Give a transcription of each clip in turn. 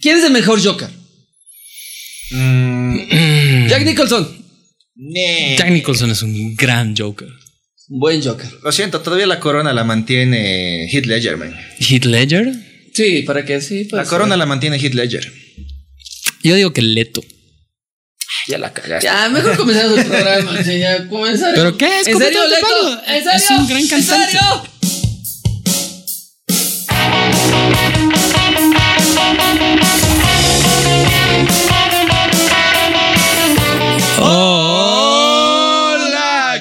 ¿Quién es el mejor Joker? Mm, Jack Nicholson. nee. Jack Nicholson es un gran Joker. Buen Joker. Lo siento, todavía la corona la mantiene Heath Ledger, man. Heath Ledger. Sí, para que sí. La corona la mantiene Heath Ledger. Yo digo que Leto. Ya la cagaste. Ya, mejor comenzamos el programa. sí, ya, comenzar. ¿Pero qué? Es ¿En serio, Leto? ¿En serio? Es un gran cantante. ¿En serio? ¡Hola,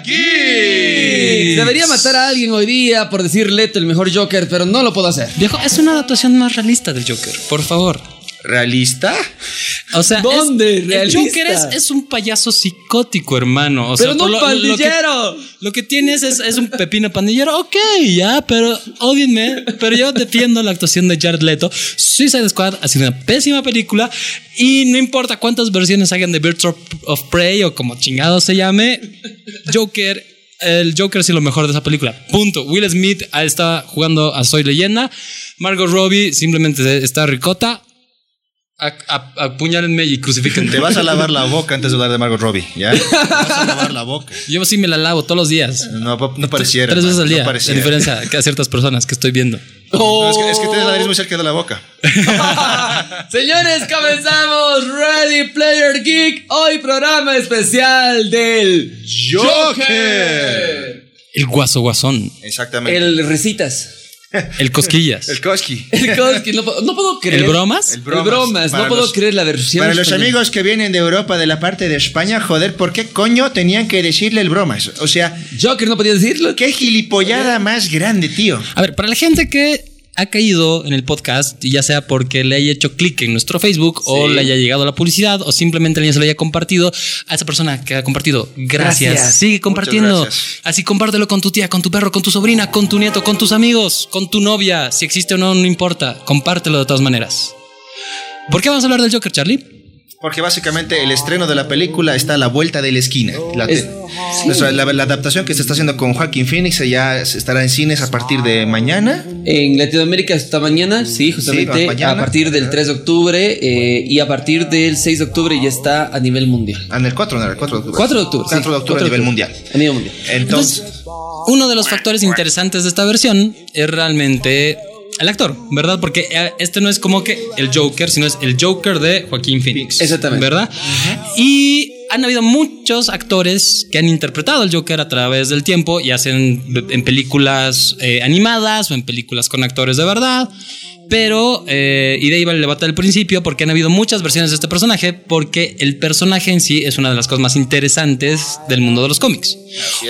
Geeks! Debería matar a alguien hoy día por decir Leto el mejor Joker, pero no lo puedo hacer. Viejo, es una adaptación más realista del Joker, por favor. ¿Realista? O sea, ¿Dónde? es- el ¿Realista? Joker es, es un payaso psicótico, hermano. O Pero sea, no lo- lo que- pandillero. Lo que tienes es, es un pepino pandillero, ok, ya, pero odienme, pero yo defiendo la actuación de Jared Leto. Suicide Squad ha sido una pésima película y no importa cuántas versiones hagan de Birds of, of Prey o como chingado se llame, Joker, el Joker ha sido lo mejor de esa película. Punto. Will Smith está jugando a Soy Leyenda, Margot Robbie simplemente está ricota. Apuñálenme y crucifíquenme. Te vas a lavar la boca antes de hablar de Margot Robbie, ¿ya? Te vas a lavar la boca. Yo sí me la lavo todos los días. No, no pareciera. Tres veces al día. No pareciera. a diferencia que a ciertas personas que estoy viendo. No, es, que, es que tienes la nariz muy cerca de la boca. Señores, comenzamos Ready Player Geek. Hoy programa especial del Joker. El guaso guasón. Exactamente. El Recitas. El cosquillas. El Koski. El Koski, no, puedo- no puedo creer. ¿El bromas? El El bromas. bromas. Para No puedo los- creer la versión. Para los amigos que vienen de Europa, de la parte de España, joder, ¿por qué coño tenían que decirle el bromas? O sea, Joker no podía decirlo. qué gilipollada más grande, tío. A ver, para la gente que ha caído en el podcast, y ya sea porque le haya hecho clic en nuestro Facebook o le haya llegado la publicidad o simplemente alguien se lo haya compartido, a esa persona que ha compartido, gracias. Gracias. Sigue compartiendo. gracias. Así compártelo con tu tía, con tu perro, con tu sobrina, con tu nieto, con tus amigos, con tu novia. Si existe o no, no importa. Compártelo de todas maneras. ¿Por qué vamos a hablar del Joker, Charlie? Porque básicamente el estreno de la película está a la vuelta de la esquina. La, Es- sea, la- la adaptación que se está haciendo con Joaquín Phoenix ya estará en cines a partir de mañana. En Latinoamérica esta mañana, sí, justamente Sí, mañana. a partir del 3 de octubre eh, y a partir del 6 de octubre ya está a nivel mundial. Ah, en el 4, no, el 4 de octubre. 4 de octubre. 4 sí, de octubre a nivel mundial. A nivel mundial. Entonces, Uno de los factores interesantes de esta versión es realmente el actor, ¿verdad? Porque eh, este no es como que el Joker, sino es el Joker de Joaquín Phoenix. Exactamente. ¿Verdad? Y han habido muchos actores que han interpretado al Joker a través del tiempo, ya sean en películas eh, animadas o en películas con actores de verdad. Pero, eh, y de ahí va el debate del principio, porque han habido muchas versiones de este personaje, porque el personaje en sí es una de las cosas más interesantes del mundo de los cómics.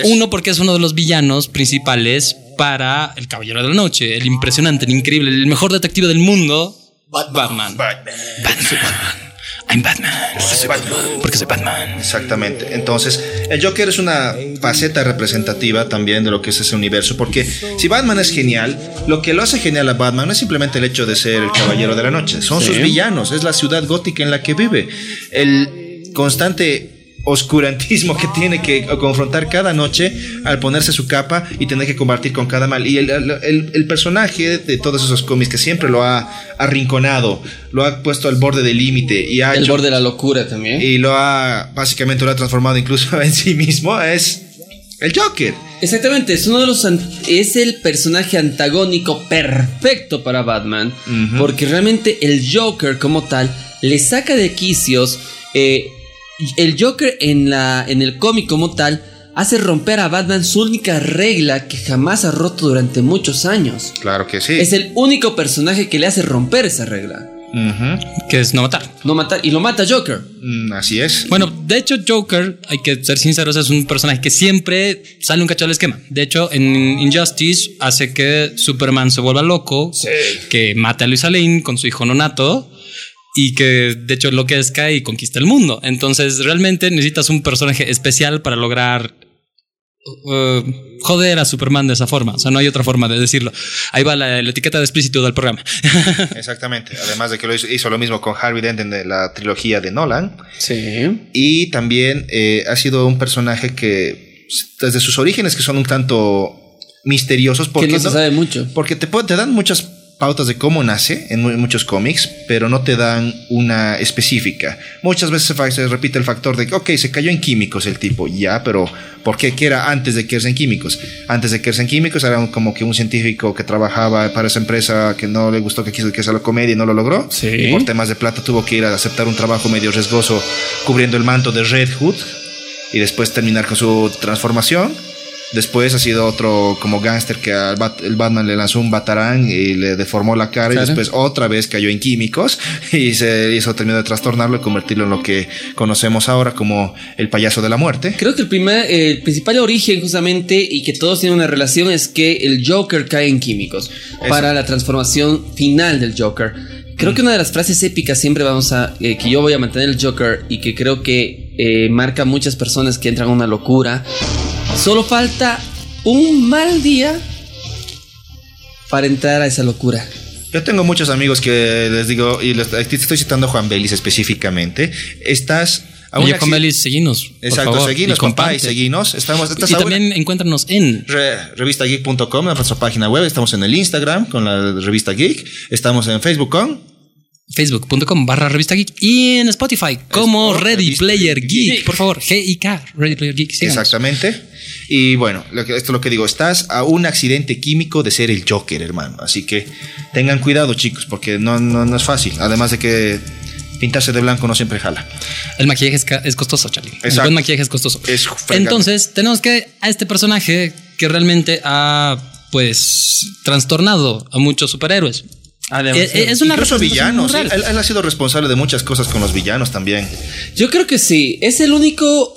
Uno, porque es uno de los villanos principales para El Caballero de la Noche, el impresionante, el increíble, el mejor detective del mundo, Batman. Batman. I'm Batman. Porque soy Batman. Exactamente. Entonces, el Joker es una faceta representativa también de lo que es ese universo, porque si Batman es genial, lo que lo hace genial a Batman no es simplemente el hecho de ser el caballero de la noche, son sus villanos, es la ciudad gótica en la que vive, el constante oscurantismo que tiene que confrontar cada noche al ponerse su capa y tener que combatir con cada mal. Y el, el- el personaje de todos esos cómics que siempre lo ha arrinconado, lo ha puesto al borde del límite y ha El hecho- borde de la locura también. y lo ha básicamente lo ha transformado incluso en sí mismo es el Joker. Exactamente, es uno de los es el personaje antagónico perfecto para Batman, porque realmente el Joker como tal le saca de quicios eh, el Joker en la en el cómic como tal hace romper a Batman su única regla que jamás ha roto durante muchos años. Claro que sí. Es el único personaje que le hace romper esa regla. Que es no matar. no matar y lo mata Joker. Mm, así es. Bueno, de hecho, Joker, hay que ser sinceros, es un personaje que siempre sale un cacho del esquema. De hecho, en Injustice hace que Superman se vuelva loco, que mate a Luisa Lane con su hijo nonato y que de hecho enloquezca y conquista el mundo. Entonces, realmente necesitas un personaje especial para lograr uh, joder a Superman de esa forma. O sea, no hay otra forma de decirlo. Ahí va la, la etiqueta de explícito del programa. Exactamente. Además de que lo hizo, hizo lo mismo con Harvey Dent en la trilogía de Nolan. Sí. Y también eh, ha sido un personaje que desde sus orígenes que son un tanto misteriosos Que porque no se no- sabe mucho. porque te, te dan muchas pautas de cómo nace en mu- muchos cómics, pero no te dan una específica. Muchas veces se, repite el factor de que, ok, se cayó en químicos el tipo, ya, pero ¿por qué? ¿Qué era antes de caerse en químicos? Antes de caerse en químicos era como que un científico que trabajaba para esa empresa que no le gustó que quiso que sea la comedia y no lo logró. Sí. Y por temas de plata tuvo que ir a aceptar un trabajo medio riesgoso cubriendo el manto de Red Hood y después terminar con su transformación. Después ha sido otro como gángster que al Bat- el Batman le lanzó un batarán y le deformó la cara Claro. y después otra vez cayó en químicos y se hizo terminó de trastornarlo y convertirlo en lo que conocemos ahora como el payaso de la muerte. Creo que el primer, el principal origen justamente y que todos tienen una relación es que el Joker cae en químicos para la transformación final del Joker. Creo que una de las frases épicas siempre vamos a eh, que yo voy a mantener el Joker y que creo que eh, marca a muchas personas que entran a una locura. Solo falta un mal día para entrar a esa locura. Yo tengo muchos amigos que les digo, y les, aquí te estoy citando a Juan Belis específicamente, estás a Oye, Juan Belis, seguinos. Exacto, favor, seguinos, y papá, y seguinos. Estamos, estás Y a una- también encuéntranos en Re- revistageek.com, nuestra página web. Estamos en el Instagram con la revista Geek. Estamos en Facebook con. facebook.com barra revista geek y en Spotify como Ready Player Geek. Geek. Por favor, G-I-K, Ready Player Geek. síganos. Exactamente. Y bueno, lo que, esto es lo que digo. Estás a un accidente químico de ser el Joker, hermano. Así que tengan cuidado, chicos, porque no, no, no es fácil. Además de que pintarse de blanco no siempre jala. El maquillaje es, es costoso, Charlie. El Exacto. buen maquillaje es costoso. Es. Entonces, tenemos que a este personaje que realmente ha, pues, trastornado a muchos superhéroes. Eh, eh, es una Incluso villanos. Él, él ha sido responsable de muchas cosas con los villanos también. Yo creo que sí. Es el único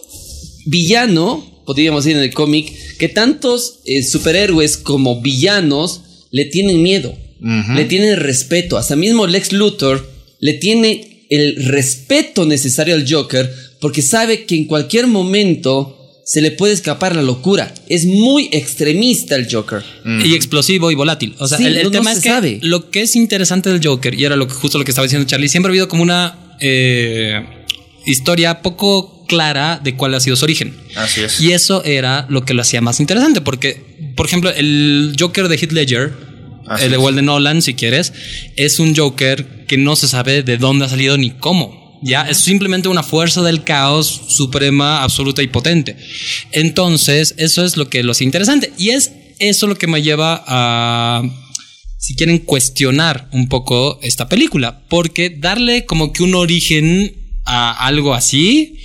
villano, podríamos decir en el cómic, que tantos eh, superhéroes como villanos le tienen miedo, le tienen respeto. Hasta mismo Lex Luthor le tiene el respeto necesario al Joker porque sabe que en cualquier momento se le puede escapar la locura. Es muy extremista el Joker. Y explosivo y volátil. O sea, Sí, el, el no- no tema se es que sabe. lo que es interesante del Joker, y era lo que, justo lo que estaba diciendo Charlie, siempre ha habido como una eh, historia poco clara de cuál ha sido su origen. Así es. Y eso era lo que lo hacía más interesante, porque, por ejemplo, el Joker de Heath Ledger, Así el de de Nolan, si quieres, es un Joker que no se sabe de dónde ha salido ni cómo. Ya es simplemente una fuerza del caos suprema, absoluta y potente. Entonces, eso es lo que lo hace interesante. Y es eso lo que me lleva a, si quieren, cuestionar un poco esta película. Porque darle como que un origen a algo así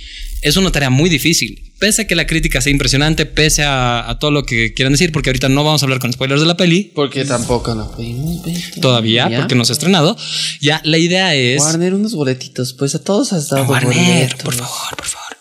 es una tarea muy difícil. Pese a que la crítica sea impresionante, pese a, a todo lo que quieran decir, porque ahorita no vamos a hablar con spoilers de la peli, Porque tampoco lo pudimos ver todavía, Ya. porque no se ha estrenado. Ya, la idea es... Warner, unos boletitos. Pues a todos has dado Warner, boletos. por favor, por favor.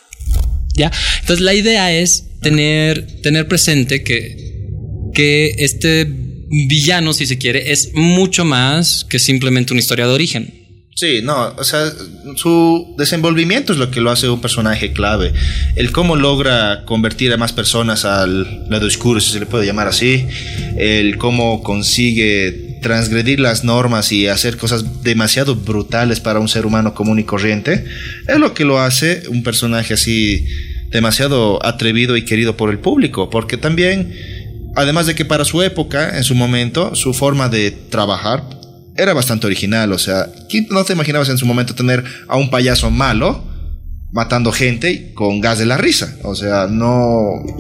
Ya. Entonces la idea es tener, tener presente que, que este villano, si se quiere, es mucho más que simplemente una historia de origen. Sí, no, o sea, su desenvolvimiento es lo que lo hace un personaje clave. El cómo logra convertir a más personas al lado oscuro, si se le puede llamar así. El cómo consigue transgredir las normas y hacer cosas demasiado brutales para un ser humano común y corriente. Es lo que lo hace un personaje así demasiado atrevido y querido por el público. Porque también, además de que para su época, en su momento, su forma de trabajar era bastante original, o sea, ¿quién no te imaginabas en su momento tener a un payaso malo matando gente con gas de la risa? O sea, no,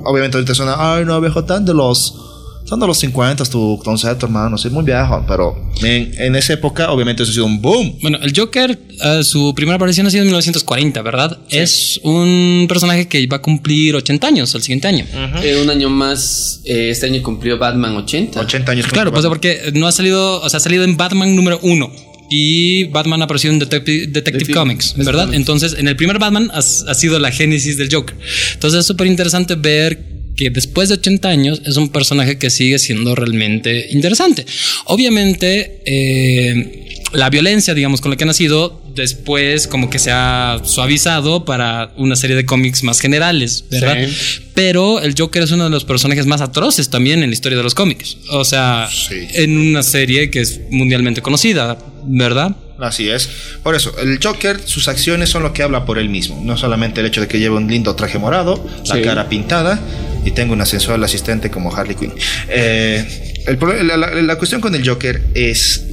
obviamente ahorita suena, ay, no, viejo, tan de los, son de los 50 tu concepto, hermano, sí, muy viejo, pero en, en esa época, obviamente eso ha sido un boom. Bueno, el Joker, eh, su primera aparición ha sido en 1940, ¿verdad? Es un personaje que va a cumplir 80 años el siguiente año. Eh, un año más, eh, este año cumplió Batman 80. 80 años. Claro, pues porque no ha salido, o sea, ha salido en Batman número uno. Y Batman apareció en Detective, Detective Detective- Comics, ¿verdad? Comics. Entonces, en el primer Batman ha, ha sido la génesis del Joker. Entonces, es súper interesante ver que después de 80 años es un personaje que sigue siendo realmente interesante. Obviamente, eh, la violencia, digamos, con la que ha nacido, después como que se ha suavizado para una serie de cómics más generales, ¿verdad? Sí. Pero el Joker es uno de los personajes más atroces también en la historia de los cómics. O sea, Sí. en una serie que es mundialmente conocida, ¿verdad? Así es. Por eso, el Joker, sus acciones son lo que habla por él mismo. No solamente el hecho de que lleve un lindo traje morado, la Sí. cara pintada y tenga una sensual asistente como Harley Quinn. Eh, el la, la- la cuestión con el Joker es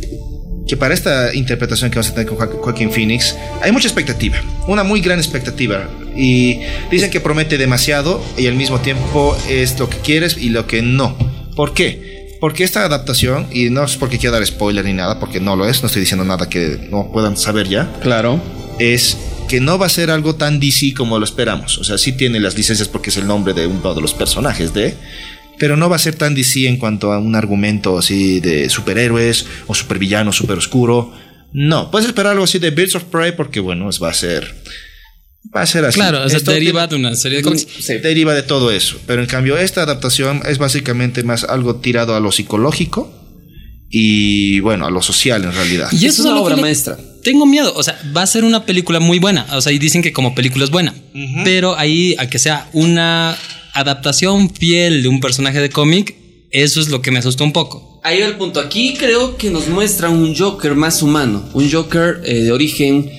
que para esta interpretación que vamos a tener con Jo- Joaquín Phoenix hay mucha expectativa, una muy gran expectativa. Y dicen que promete demasiado y al mismo tiempo es lo que quieres y lo que no. ¿Por qué? Porque esta adaptación, y no es porque quiera dar spoiler ni nada, porque no lo es, no estoy diciendo nada que no puedan saber ya, Claro. es que no va a ser algo tan DC como lo esperamos. O sea, sí tiene las licencias porque es el nombre de uno de los personajes de, pero no va a ser tan DC en cuanto a un argumento así de superhéroes o supervillano, super oscuro. No, puedes esperar algo así de Birds of Prey porque bueno, es- va a ser va a ser así. Claro, o sea, Esto deriva de una serie de cómics. tiene- deriva de todo eso, pero en cambio esta adaptación es básicamente más algo tirado a lo psicológico y bueno, a lo social en realidad. Y Es eso una a lo que obra maestra. Tengo miedo, o sea, va a ser una película muy buena, o sea, y dicen que como película es buena, pero ahí a que sea una adaptación fiel de un personaje de cómic, eso es lo que me asustó un poco. Ahí va el punto. Aquí creo que nos muestra un Joker más humano. Un Joker eh, de origen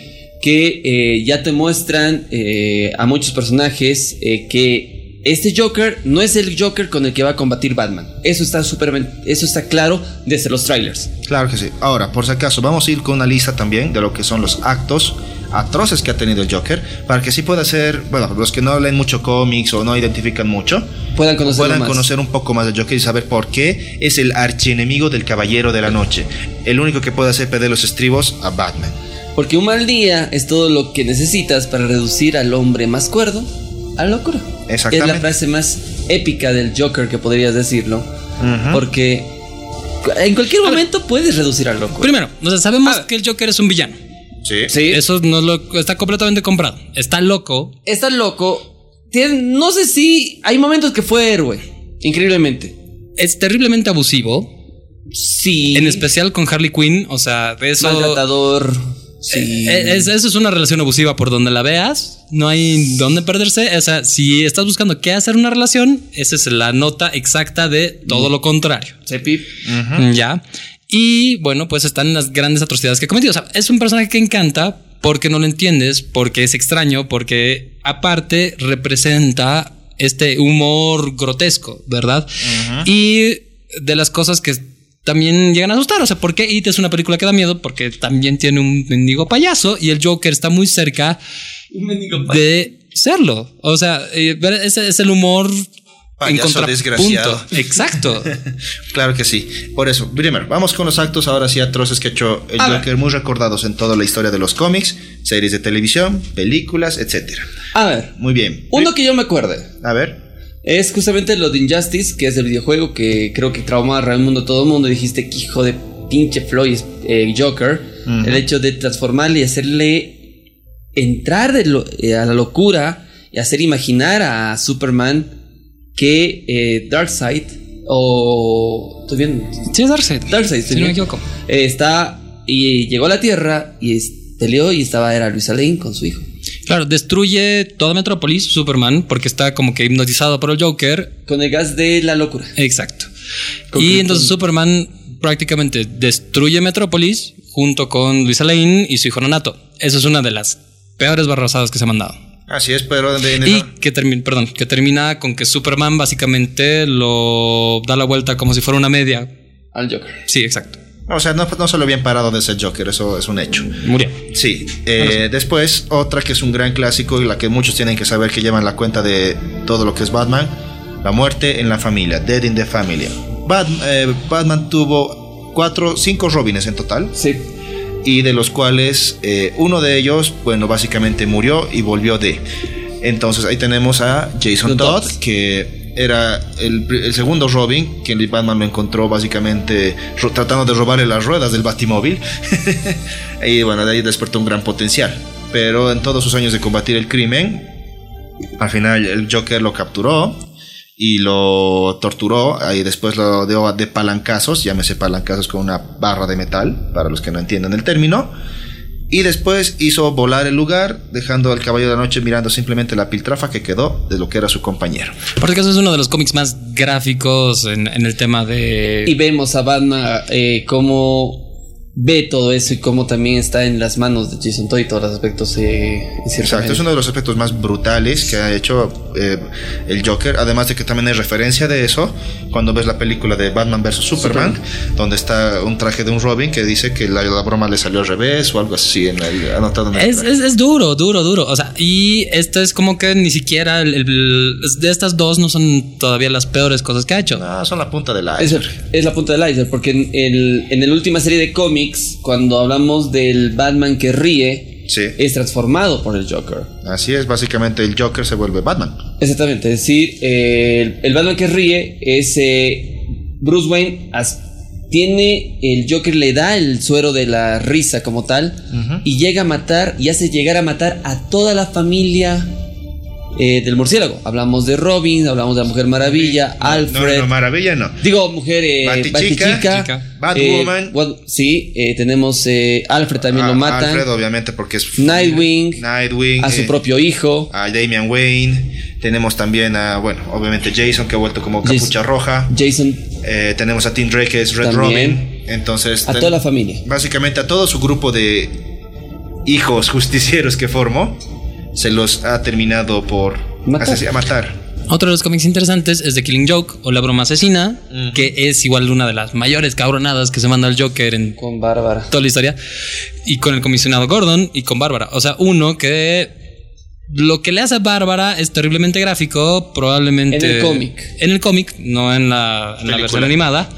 que eh, ya te muestran eh, a muchos personajes eh, que este Joker no es el Joker con el que va a combatir Batman. Eso está súper, eso está claro desde los trailers. Claro que sí. Ahora, por si acaso, vamos a ir con una lista también de lo que son los actos atroces que ha tenido el Joker, para que sí pueda ser, bueno, los que no leen mucho cómics o no identifican mucho, Puedan conocerlo puedan más. conocer un poco más del Joker y saber por qué es el archienemigo del Caballero de la Noche, el único que puede hacer perder los estribos a Batman. Porque un mal día es todo lo que necesitas para reducir al hombre más cuerdo a locura. Exactamente. Es la frase más épica del Joker que podrías decirlo. Porque en cualquier momento puedes reducir al loco. Primero, o sea, sabemos que el Joker es un villano. Sí. Sí. Eso no lo, está completamente comprado. Está loco. Está loco. Tiene- no sé si hay momentos que fue héroe. Increíblemente. Es terriblemente abusivo. Sí. En especial con Harley Quinn. O sea, de eso. Maltratador. Sí. Eh, es- eso es una relación abusiva por donde la veas. No hay dónde perderse. O sea, si estás buscando qué hacer una relación, esa es la nota exacta de todo lo contrario. Sí, Pip. Ya. Y bueno, pues están las grandes atrocidades que ha cometido. O sea, es un personaje que encanta porque no lo entiendes, porque es extraño, porque aparte representa este humor grotesco, ¿verdad? Y de las cosas que también llegan a asustar. O sea, ¿por qué It es una película que da miedo? Porque también tiene un mendigo payaso y el Joker está muy cerca de serlo. O sea, eh, ese es el humor Payaso desgraciado. Exacto. Claro que sí. Por eso, primero, vamos con los actos ahora sí atroces que ha hecho el A ver. Joker, muy recordados en toda la historia de los cómics, series de televisión, películas, etcétera. A ver. Muy bien. Uno que yo me acuerde. A ver. Es justamente lo de Injustice, que es el videojuego que creo que traumó a Raimundo a todo el mundo. Dijiste que hijo de pinche Floyd eh, Joker. El hecho de transformarle y hacerle entrar de lo- eh, a la locura y hacer imaginar a Superman que eh, Darkseid o. ¿Estoy bien? Sí, es Darkseid. Darkseid, si no me bien. equivoco. Eh, está y llegó a la Tierra y es- peleó y estaba era Luisa Lane con su hijo. Claro, destruye toda Metrópolis, Superman, porque está como que hipnotizado por el Joker. Con el gas de la locura. Exacto. Con- y entonces Superman prácticamente destruye Metrópolis junto con Luisa Lane y su hijo Nonato. Eso es una de las peores barrazadas que se han mandado. Así es, pero de- de- Y que termina, perdón, que termina con que Superman básicamente lo da la vuelta como si fuera una media. Al Joker. Sí, exacto. O sea, no, no solo bien parado de ese Joker, eso es un hecho. Murió. Sí. eh, después, otra que es un gran clásico y la que muchos tienen que saber que llevan la cuenta de todo lo que es Batman, la muerte en la familia, Dead in the Family. Eh, Batman tuvo cuatro, cinco Robines en total. Sí. y de los cuales eh, uno de ellos, bueno, básicamente murió y volvió de. Entonces ahí tenemos a Jason Todd, que era el, segundo Robin, que el Batman lo encontró básicamente tratando de robarle las ruedas del Batimóvil. y bueno, de ahí despertó un gran potencial. Pero en todos sus años de combatir el crimen, al final el Joker lo capturó y lo torturó y después lo dio de palancazos, llámese palancazos con una barra de metal, para los que no entienden el término. Y después hizo volar el lugar, dejando al Caballero de la Noche mirando simplemente la piltrafa que quedó de lo que era su compañero. Porque eso es uno de los cómics más gráficos en, en el tema de... Y vemos a Batman eh, como ve todo eso y cómo también está en las manos de Jason Todd y todos los aspectos eh, Exacto, es uno de los aspectos más brutales que ha hecho eh, el Joker, además de que también hay referencia de eso cuando ves la película de Batman vs. Superman, donde está un traje de un Robin que dice que la, broma le salió al revés o algo así en el, anotado en el es, es, duro, duro, duro. O sea, y esto es como que ni siquiera de estas dos no son todavía las peores cosas que ha hecho. No, son la punta del iceberg. Es, la punta del iceberg, porque en, el, en la última serie de cómics cuando hablamos del Batman que ríe, es transformado por el Joker. Así es, básicamente el Joker se vuelve Batman. Exactamente, es decir, el, Batman que ríe es eh, Bruce Wayne. tiene el Joker le da el suero de la risa como tal y llega a matar y hace llegar a matar a toda la familia eh, del murciélago. Hablamos de Robin, hablamos de la Mujer Maravilla, Alfred. No, Maravilla no. Digo, Mujer eh, Batichica, Batwoman. Eh, sí, eh, tenemos Alfred también lo ah, matan. Alfred, obviamente, porque es Nightwing. Nightwing. A su propio hijo. A Damian Wayne. Tenemos también a, bueno, obviamente Jason, que ha vuelto como capucha roja. Jason. tenemos a Tim Drake, que es Red Robin. Entonces. A toda la familia. Básicamente a todo su grupo de hijos justicieros que formó se los ha terminado por matar. matar. Otro de los cómics interesantes es The Killing Joke o La Broma Asesina, que es igual una de las mayores cabronadas que se manda el Joker en con Bárbara. Toda la historia. Y con el comisionado Gordon y con Bárbara. O sea, uno que lo que le hace a Bárbara es terriblemente gráfico, probablemente. En el cómic. En el cómic, no en la, versión animada.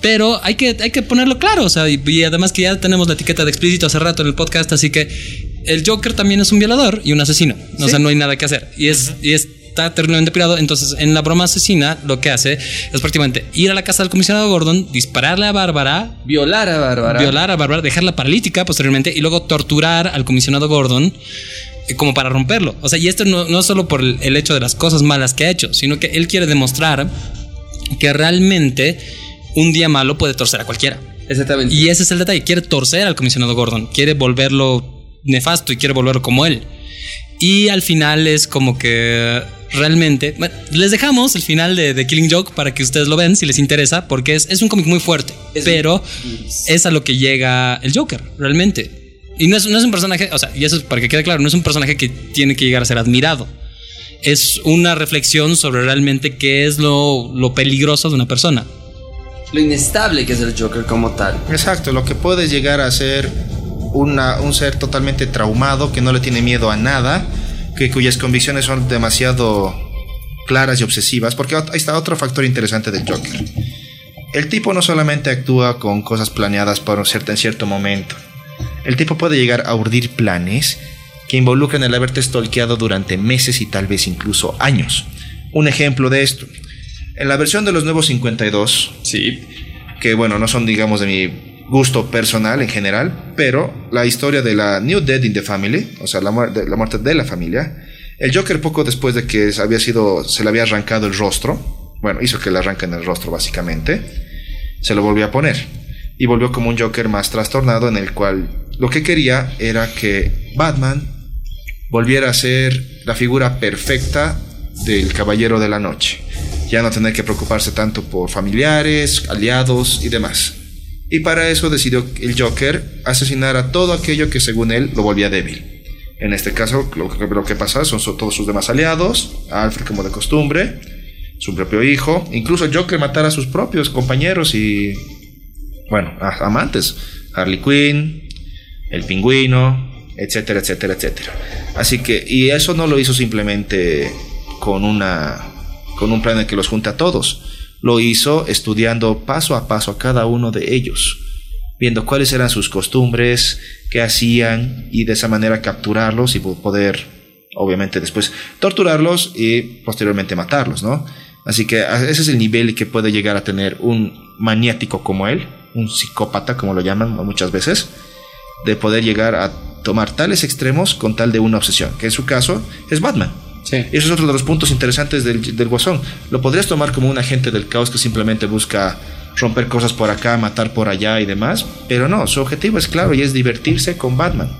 Pero hay que, hay que ponerlo claro. O sea, y, además que ya tenemos la etiqueta de explícito hace rato en el podcast, así que el Joker también es un violador y un asesino. O sea, no hay nada que hacer. Y es, y está terriblemente privado. Entonces, en la broma asesina, lo que hace es prácticamente ir a la casa del comisionado Gordon, dispararle a Bárbara, violar a Bárbara, violar a Bárbara, dejarla paralítica posteriormente y luego torturar al comisionado Gordon eh, como para romperlo. O sea, y esto no, no solo por el, hecho de las cosas malas que ha hecho, sino que él quiere demostrar que realmente un día malo puede torcer a cualquiera. Exactamente. Y ese es el detalle. Quiere torcer al comisionado Gordon. Quiere volverlo nefasto y quiere volverlo como él. Y al final es como que realmente. les dejamos el final de, Killing Joke para que ustedes lo ven si les interesa, porque es, es un cómic muy fuerte, pero es a lo que llega el Joker, realmente. Y no es, no es un personaje, o sea, y eso es para que quede claro, no es un personaje que tiene que llegar a ser admirado. Es una reflexión sobre realmente qué es lo, lo peligroso de una persona. Lo inestable que es el Joker como tal. Exacto, lo que puede llegar a ser un ser totalmente traumado, que no le tiene miedo a nada, que cuyas convicciones son demasiado claras y obsesivas, porque ahí está otro factor interesante del Joker. El tipo no solamente actúa con cosas planeadas para un cierto, en cierto momento. El tipo puede llegar a urdir planes que involucran el haberte stalkeado durante meses y tal vez incluso años. Un ejemplo de esto. En la versión de los nuevos 52, sí. que bueno, no son digamos de mi gusto personal en general, pero la historia de la New Dead in the Family, o sea, la, la muerte de la familia, el Joker poco después de que se le había arrancado el rostro, bueno, hizo que le arranquen el rostro básicamente, se lo volvió a poner y volvió como un Joker más trastornado en el cual lo que quería era que Batman volviera a ser la figura perfecta del Caballero de la Noche. Ya no tener que preocuparse tanto por familiares, aliados y demás. Y para eso decidió el Joker asesinar a todo aquello que según él lo volvía débil. En este caso, lo, que pasa son todos sus demás aliados, Alfred como de costumbre, su propio hijo, incluso el Joker matar a sus propios compañeros y, bueno, amantes, Harley Quinn, el pingüino, etcétera, etcétera, etcétera. Así que, y eso no lo hizo simplemente con una, con un plan en que los junte a todos lo hizo estudiando paso a paso a cada uno de ellos, viendo cuáles eran sus costumbres, qué hacían y de esa manera capturarlos y poder, obviamente, después torturarlos y posteriormente matarlos, ¿no? Así que ese es el nivel que puede llegar a tener un maniático como él, un psicópata como lo llaman muchas veces, de poder llegar a tomar tales extremos con tal de una obsesión, que en su caso es Batman. Sí. Eso es otro de los puntos interesantes del, del Guasón. Lo podrías tomar como un agente del caos que simplemente busca romper cosas por acá, matar por allá y demás, pero no, su objetivo es claro y es divertirse con Batman.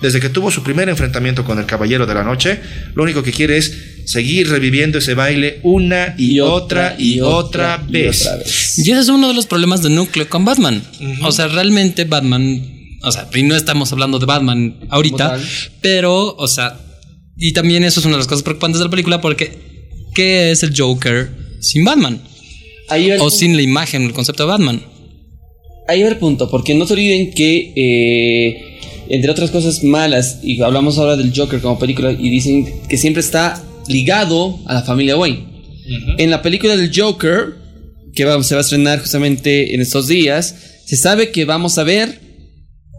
Desde que tuvo su primer enfrentamiento con el Caballero de la Noche, lo único que quiere es seguir reviviendo ese baile una y, otra, y otra, vez. Y ese es uno de los problemas de núcleo con Batman. O sea, realmente Batman, o sea, y no estamos hablando de Batman ahorita, pero, o sea, y también eso es una de las cosas preocupantes de la película porque ¿qué es el Joker sin Batman? o sin la imagen, el concepto de Batman. Ahí va el punto, porque no se olviden que, eh, entre otras cosas malas, y hablamos ahora del Joker como película, y dicen que siempre está ligado a la familia Wayne. En la película del Joker, que se va a estrenar justamente en estos días, se sabe que vamos a ver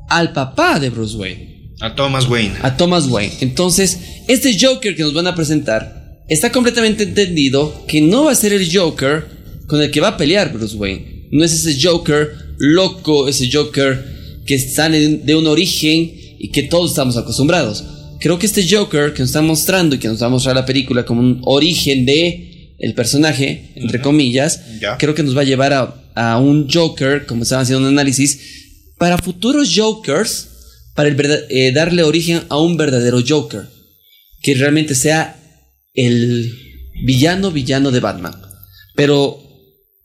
al papá de Bruce Wayne. A Thomas Wayne. A Thomas Wayne. Entonces, este Joker que nos van a presentar está completamente entendido que no va a ser el Joker con el que va a pelear Bruce Wayne. No es ese Joker loco, ese Joker que sale de un origen y que todos estamos acostumbrados. Creo que este Joker que nos está mostrando y que nos va a mostrar la película como un origen de el personaje, entre comillas, creo que nos va a llevar a, un Joker, como estaban haciendo un análisis, para futuros Jokers, para eh, darle origen a un verdadero Joker, que realmente sea el villano villano de Batman. Pero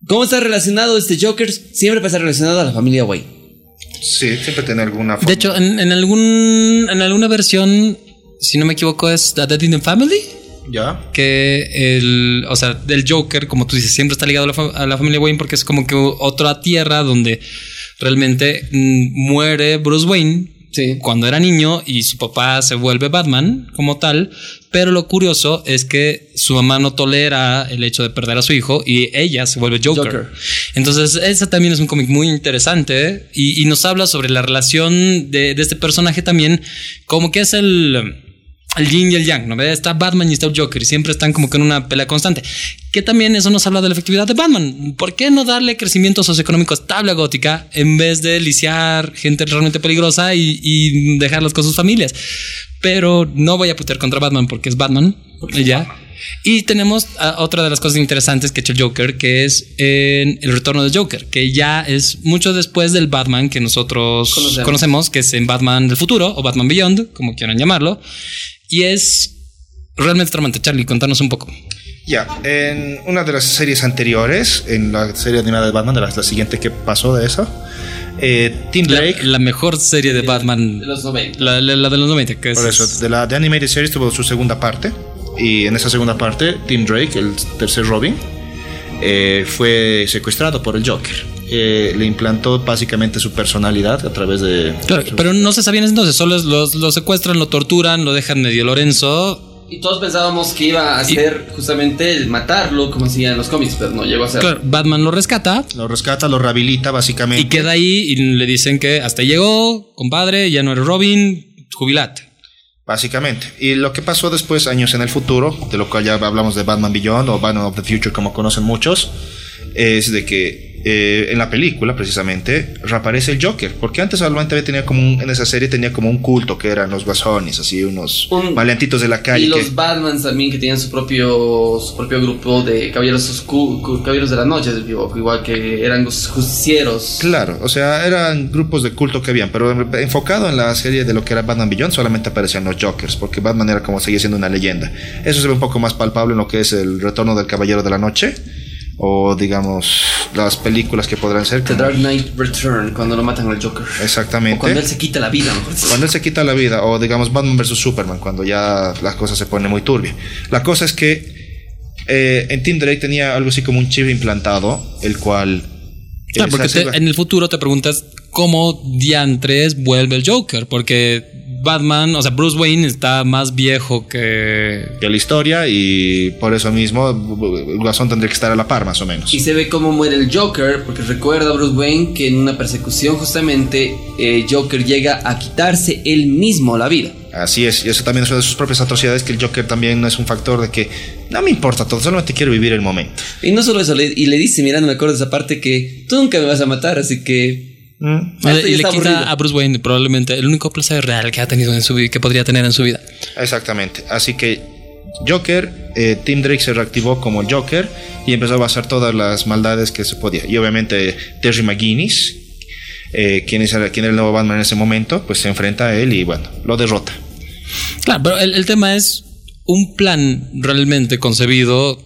¿Cómo está relacionado este Joker? Siempre pasa relacionado a la familia Wayne. Sí, siempre tiene alguna forma. De hecho, en, algún, en alguna versión, si no me equivoco, es The Dead in the Family. Ya. Que el, o sea, del Joker, como tú dices, siempre está ligado a la, familia Wayne porque es como que otra tierra donde realmente mm, muere Bruce Wayne cuando era niño y su papá se vuelve Batman como tal, pero lo curioso es que su mamá no tolera el hecho de perder a su hijo y ella se vuelve Joker. Entonces, ese también es un cómic muy interesante y, nos habla sobre la relación de, de este personaje también, como que es el el yin y el yang, ¿no? Está Batman y está el Joker y siempre están como que en una pelea constante. Que también eso nos habla de la efectividad de Batman. ¿Por qué no darle crecimiento socioeconómico a tabla gótica en vez de lisiar gente realmente peligrosa y, dejarlas con sus familias? Pero no voy a putear contra Batman porque es Batman, ya. Y tenemos ah, otra de las cosas interesantes que ha hecho el Joker, que es en el retorno del Joker, que ya es mucho después del Batman que nosotros conocemos, que es en Batman del futuro o Batman Beyond, como quieran llamarlo. Y es realmente traumante. Charlie, contanos un poco. Ya, en una de las series anteriores, en la serie animada de Batman, de la, siguiente que pasó de eso, eh, Tim Drake. La, mejor serie de Batman. De los 90. La, de los 90, que es. Por eso, de la de Animated Series tuvo su segunda parte. Y en esa segunda parte, Tim Drake, el tercer Robin, eh, fue secuestrado por el Joker. Eh, le implantó básicamente su personalidad a través de... Claro, pero no se sabían entonces, solo lo secuestran, lo torturan, lo dejan medio Lorenzo. Y todos pensábamos que iba a ser justamente el matarlo, como decían en los cómics, pero no llegó a ser. Claro, Batman lo rescata. Lo rescata, lo rehabilita básicamente. Y queda ahí y le dicen que hasta llegó, compadre, ya no eres Robin, jubilate. Básicamente. Y lo que pasó después, años en el futuro, de lo cual ya hablamos de Batman Beyond o Batman of the Future, como conocen muchos, es de que eh, en la película, precisamente, reaparece el Joker. Porque antes solamente tenía como en esa serie tenía como un culto que eran los guasones, así unos valientitos de la calle. Y los Batmans también que tenían su propio, su propio grupo de caballeros, caballeros de la noche, igual que eran los justicieros. Claro, o sea, eran grupos de culto que habían, pero enfocado en la serie de lo que era Batman Beyond, solamente aparecían los Jokers, porque Batman era como seguía siendo una leyenda. Eso se ve un poco más palpable en lo que es el retorno del Caballero de la Noche o digamos las películas que podrán ser. The Dark Knight Return, cuando lo matan al Joker. Exactamente. O cuando él se quita la vida, Cuando él se quita la vida, o digamos Batman vs. Superman, cuando ya las cosas se ponen muy turbia. La cosa es que eh, en Team Drake tenía algo así como un chip implantado, el cual... Claro, porque en el futuro te preguntas cómo diantres vuelve el Joker, porque Batman, o sea, Bruce Wayne está más viejo que... que la historia y por eso mismo Guasón tendría que estar a la par más o menos. Y se ve cómo muere el Joker, porque recuerda a Bruce Wayne que en una persecución justamente eh, Joker llega a quitarse él mismo la vida. Así es, y eso también es una de sus propias atrocidades, que el Joker también no es un factor de que no me importa todo, solamente quiero vivir el momento. Y no solo eso, y le dice, mirando me acuerdo de esa parte, que tú nunca me vas a matar, así que Mm. Y le quita a Bruce Wayne probablemente el único placer real que ha tenido en su vida, que podría tener en su vida. Exactamente. Así que Joker, eh, Tim Drake se reactivó como Joker y empezó a basar todas las maldades que se podía. Y obviamente Terry McGuinness, eh, quien, es, quien era el nuevo Batman en ese momento, pues se enfrenta a él y bueno, lo derrota. Claro, pero el, el tema es un plan realmente concebido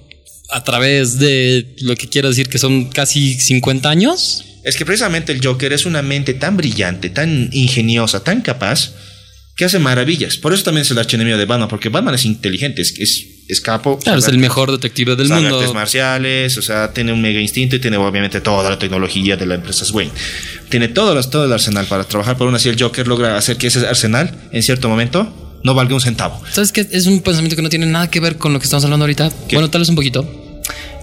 a través de lo que quiero decir que son casi 50 años. Es que precisamente el Joker es una mente tan brillante, tan ingeniosa, tan capaz, que hace maravillas. Por eso también es el archienemigo de Batman, porque Batman es inteligente, es, es, es capo. Claro, es el mejor detective del mundo. artes marciales, o sea, tiene un mega instinto y tiene obviamente toda la tecnología de la empresa Wayne. Tiene todo, los- todo el arsenal para trabajar, por aún así el Joker logra hacer que ese arsenal, en cierto momento, no valga un centavo. ¿Sabes qué? Es un pensamiento que no tiene nada que ver con lo que estamos hablando ahorita. Bueno, tal vez un poquito.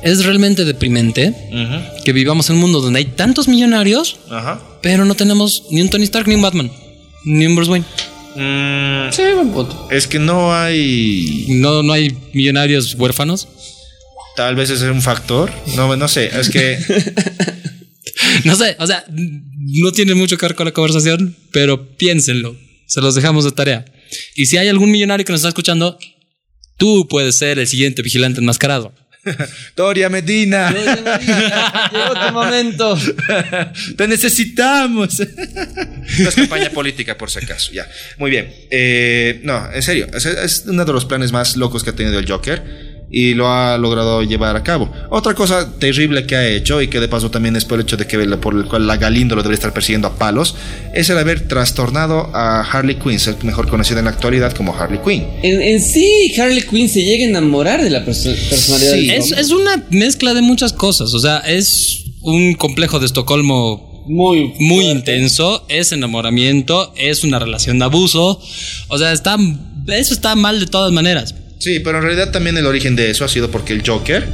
Es realmente deprimente que vivamos en un mundo donde hay tantos millonarios, pero no tenemos ni un Tony Stark, ni un Batman, ni un Bruce Wayne. Mm, Sí, buen punto. es que no hay. No, no hay millonarios huérfanos. Tal vez ese es un factor. No, no sé. Es que. No sé, o sea, no tiene mucho que ver con la conversación, pero piénsenlo. Se los dejamos de tarea. Y si hay algún millonario que nos está escuchando, tú puedes ser el siguiente vigilante enmascarado. Doria Medina. Llegó tu momento. Te necesitamos. no es campaña política, por si acaso. Ya. Muy bien. Eh, no, en serio. Es, es uno de los planes más locos que ha tenido el Joker. Y lo ha logrado llevar a cabo. Otra cosa terrible que ha hecho, y que de paso también es por el hecho de que la- por el cual la Galindo lo debe estar persiguiendo a palos, es el haber trastornado a Harley Quinn, ser mejor conocida en la actualidad como Harley Quinn. En, en sí, Harley Quinn se llega a enamorar de la perso- personalidad Sí. Es, es una mezcla de muchas cosas. O sea, es un complejo de Estocolmo muy, muy intenso, es enamoramiento, es una relación de abuso. O sea, está, eso está mal de todas maneras. Sí, pero en realidad también el origen de eso ha sido porque el Joker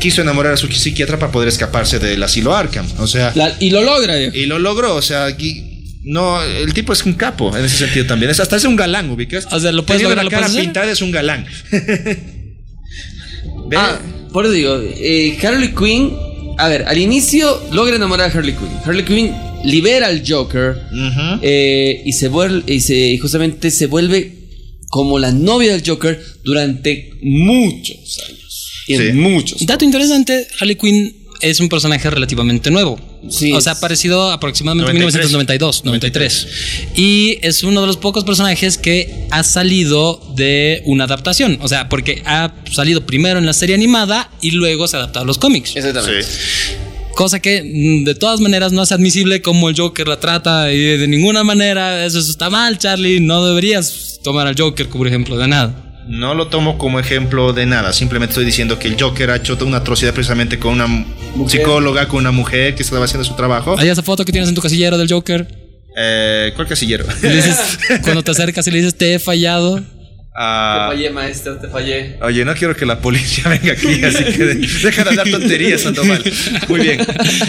quiso enamorar a su psiquiatra para poder escaparse del asilo Arkham. O sea, La- y lo logra. viejo. y lo logró. O sea, aquí- no, el tipo es un capo en ese sentido también. Es, hasta es un galán, ¿ubicas? O sea, ¿lo puedes lograr, la cara pintada es un galán. Ah, por eso digo, eh, Harley Quinn, a ver, al inicio logra enamorar a Harley Quinn. Harley Quinn libera al Joker eh, y se vuelve, y se, y justamente se vuelve como la novia del Joker durante muchos años. Y en Sí. muchos. Dato interesante, Harley Quinn es un personaje relativamente nuevo. Sí, o sea, es- aparecido aproximadamente en 93. 1992, 93. Y es uno de los pocos personajes que ha salido de una adaptación. O sea, porque ha salido primero en la serie animada y luego se ha adaptado a los cómics. Exactamente. Sí. Cosa que mm, de todas maneras no es admisible como el Joker la trata y de ninguna manera eso está mal, Charlie. No deberías tomar al Joker como ejemplo de nada. No lo tomo como ejemplo de nada. Simplemente estoy diciendo que el Joker ha hecho toda una atrocidad precisamente con una Mujer. psicóloga, con una mujer que estaba haciendo su trabajo. Hay esa foto que tienes en tu casillero del Joker. Eh, ¿Cuál casillero? Y le dices, cuando te acercas y le dices, te he fallado. Ah, Te fallé, maestro, te fallé. Oye, no quiero que la policía venga aquí, así que de- deja de hablar tonterías, Sandoval. Muy bien.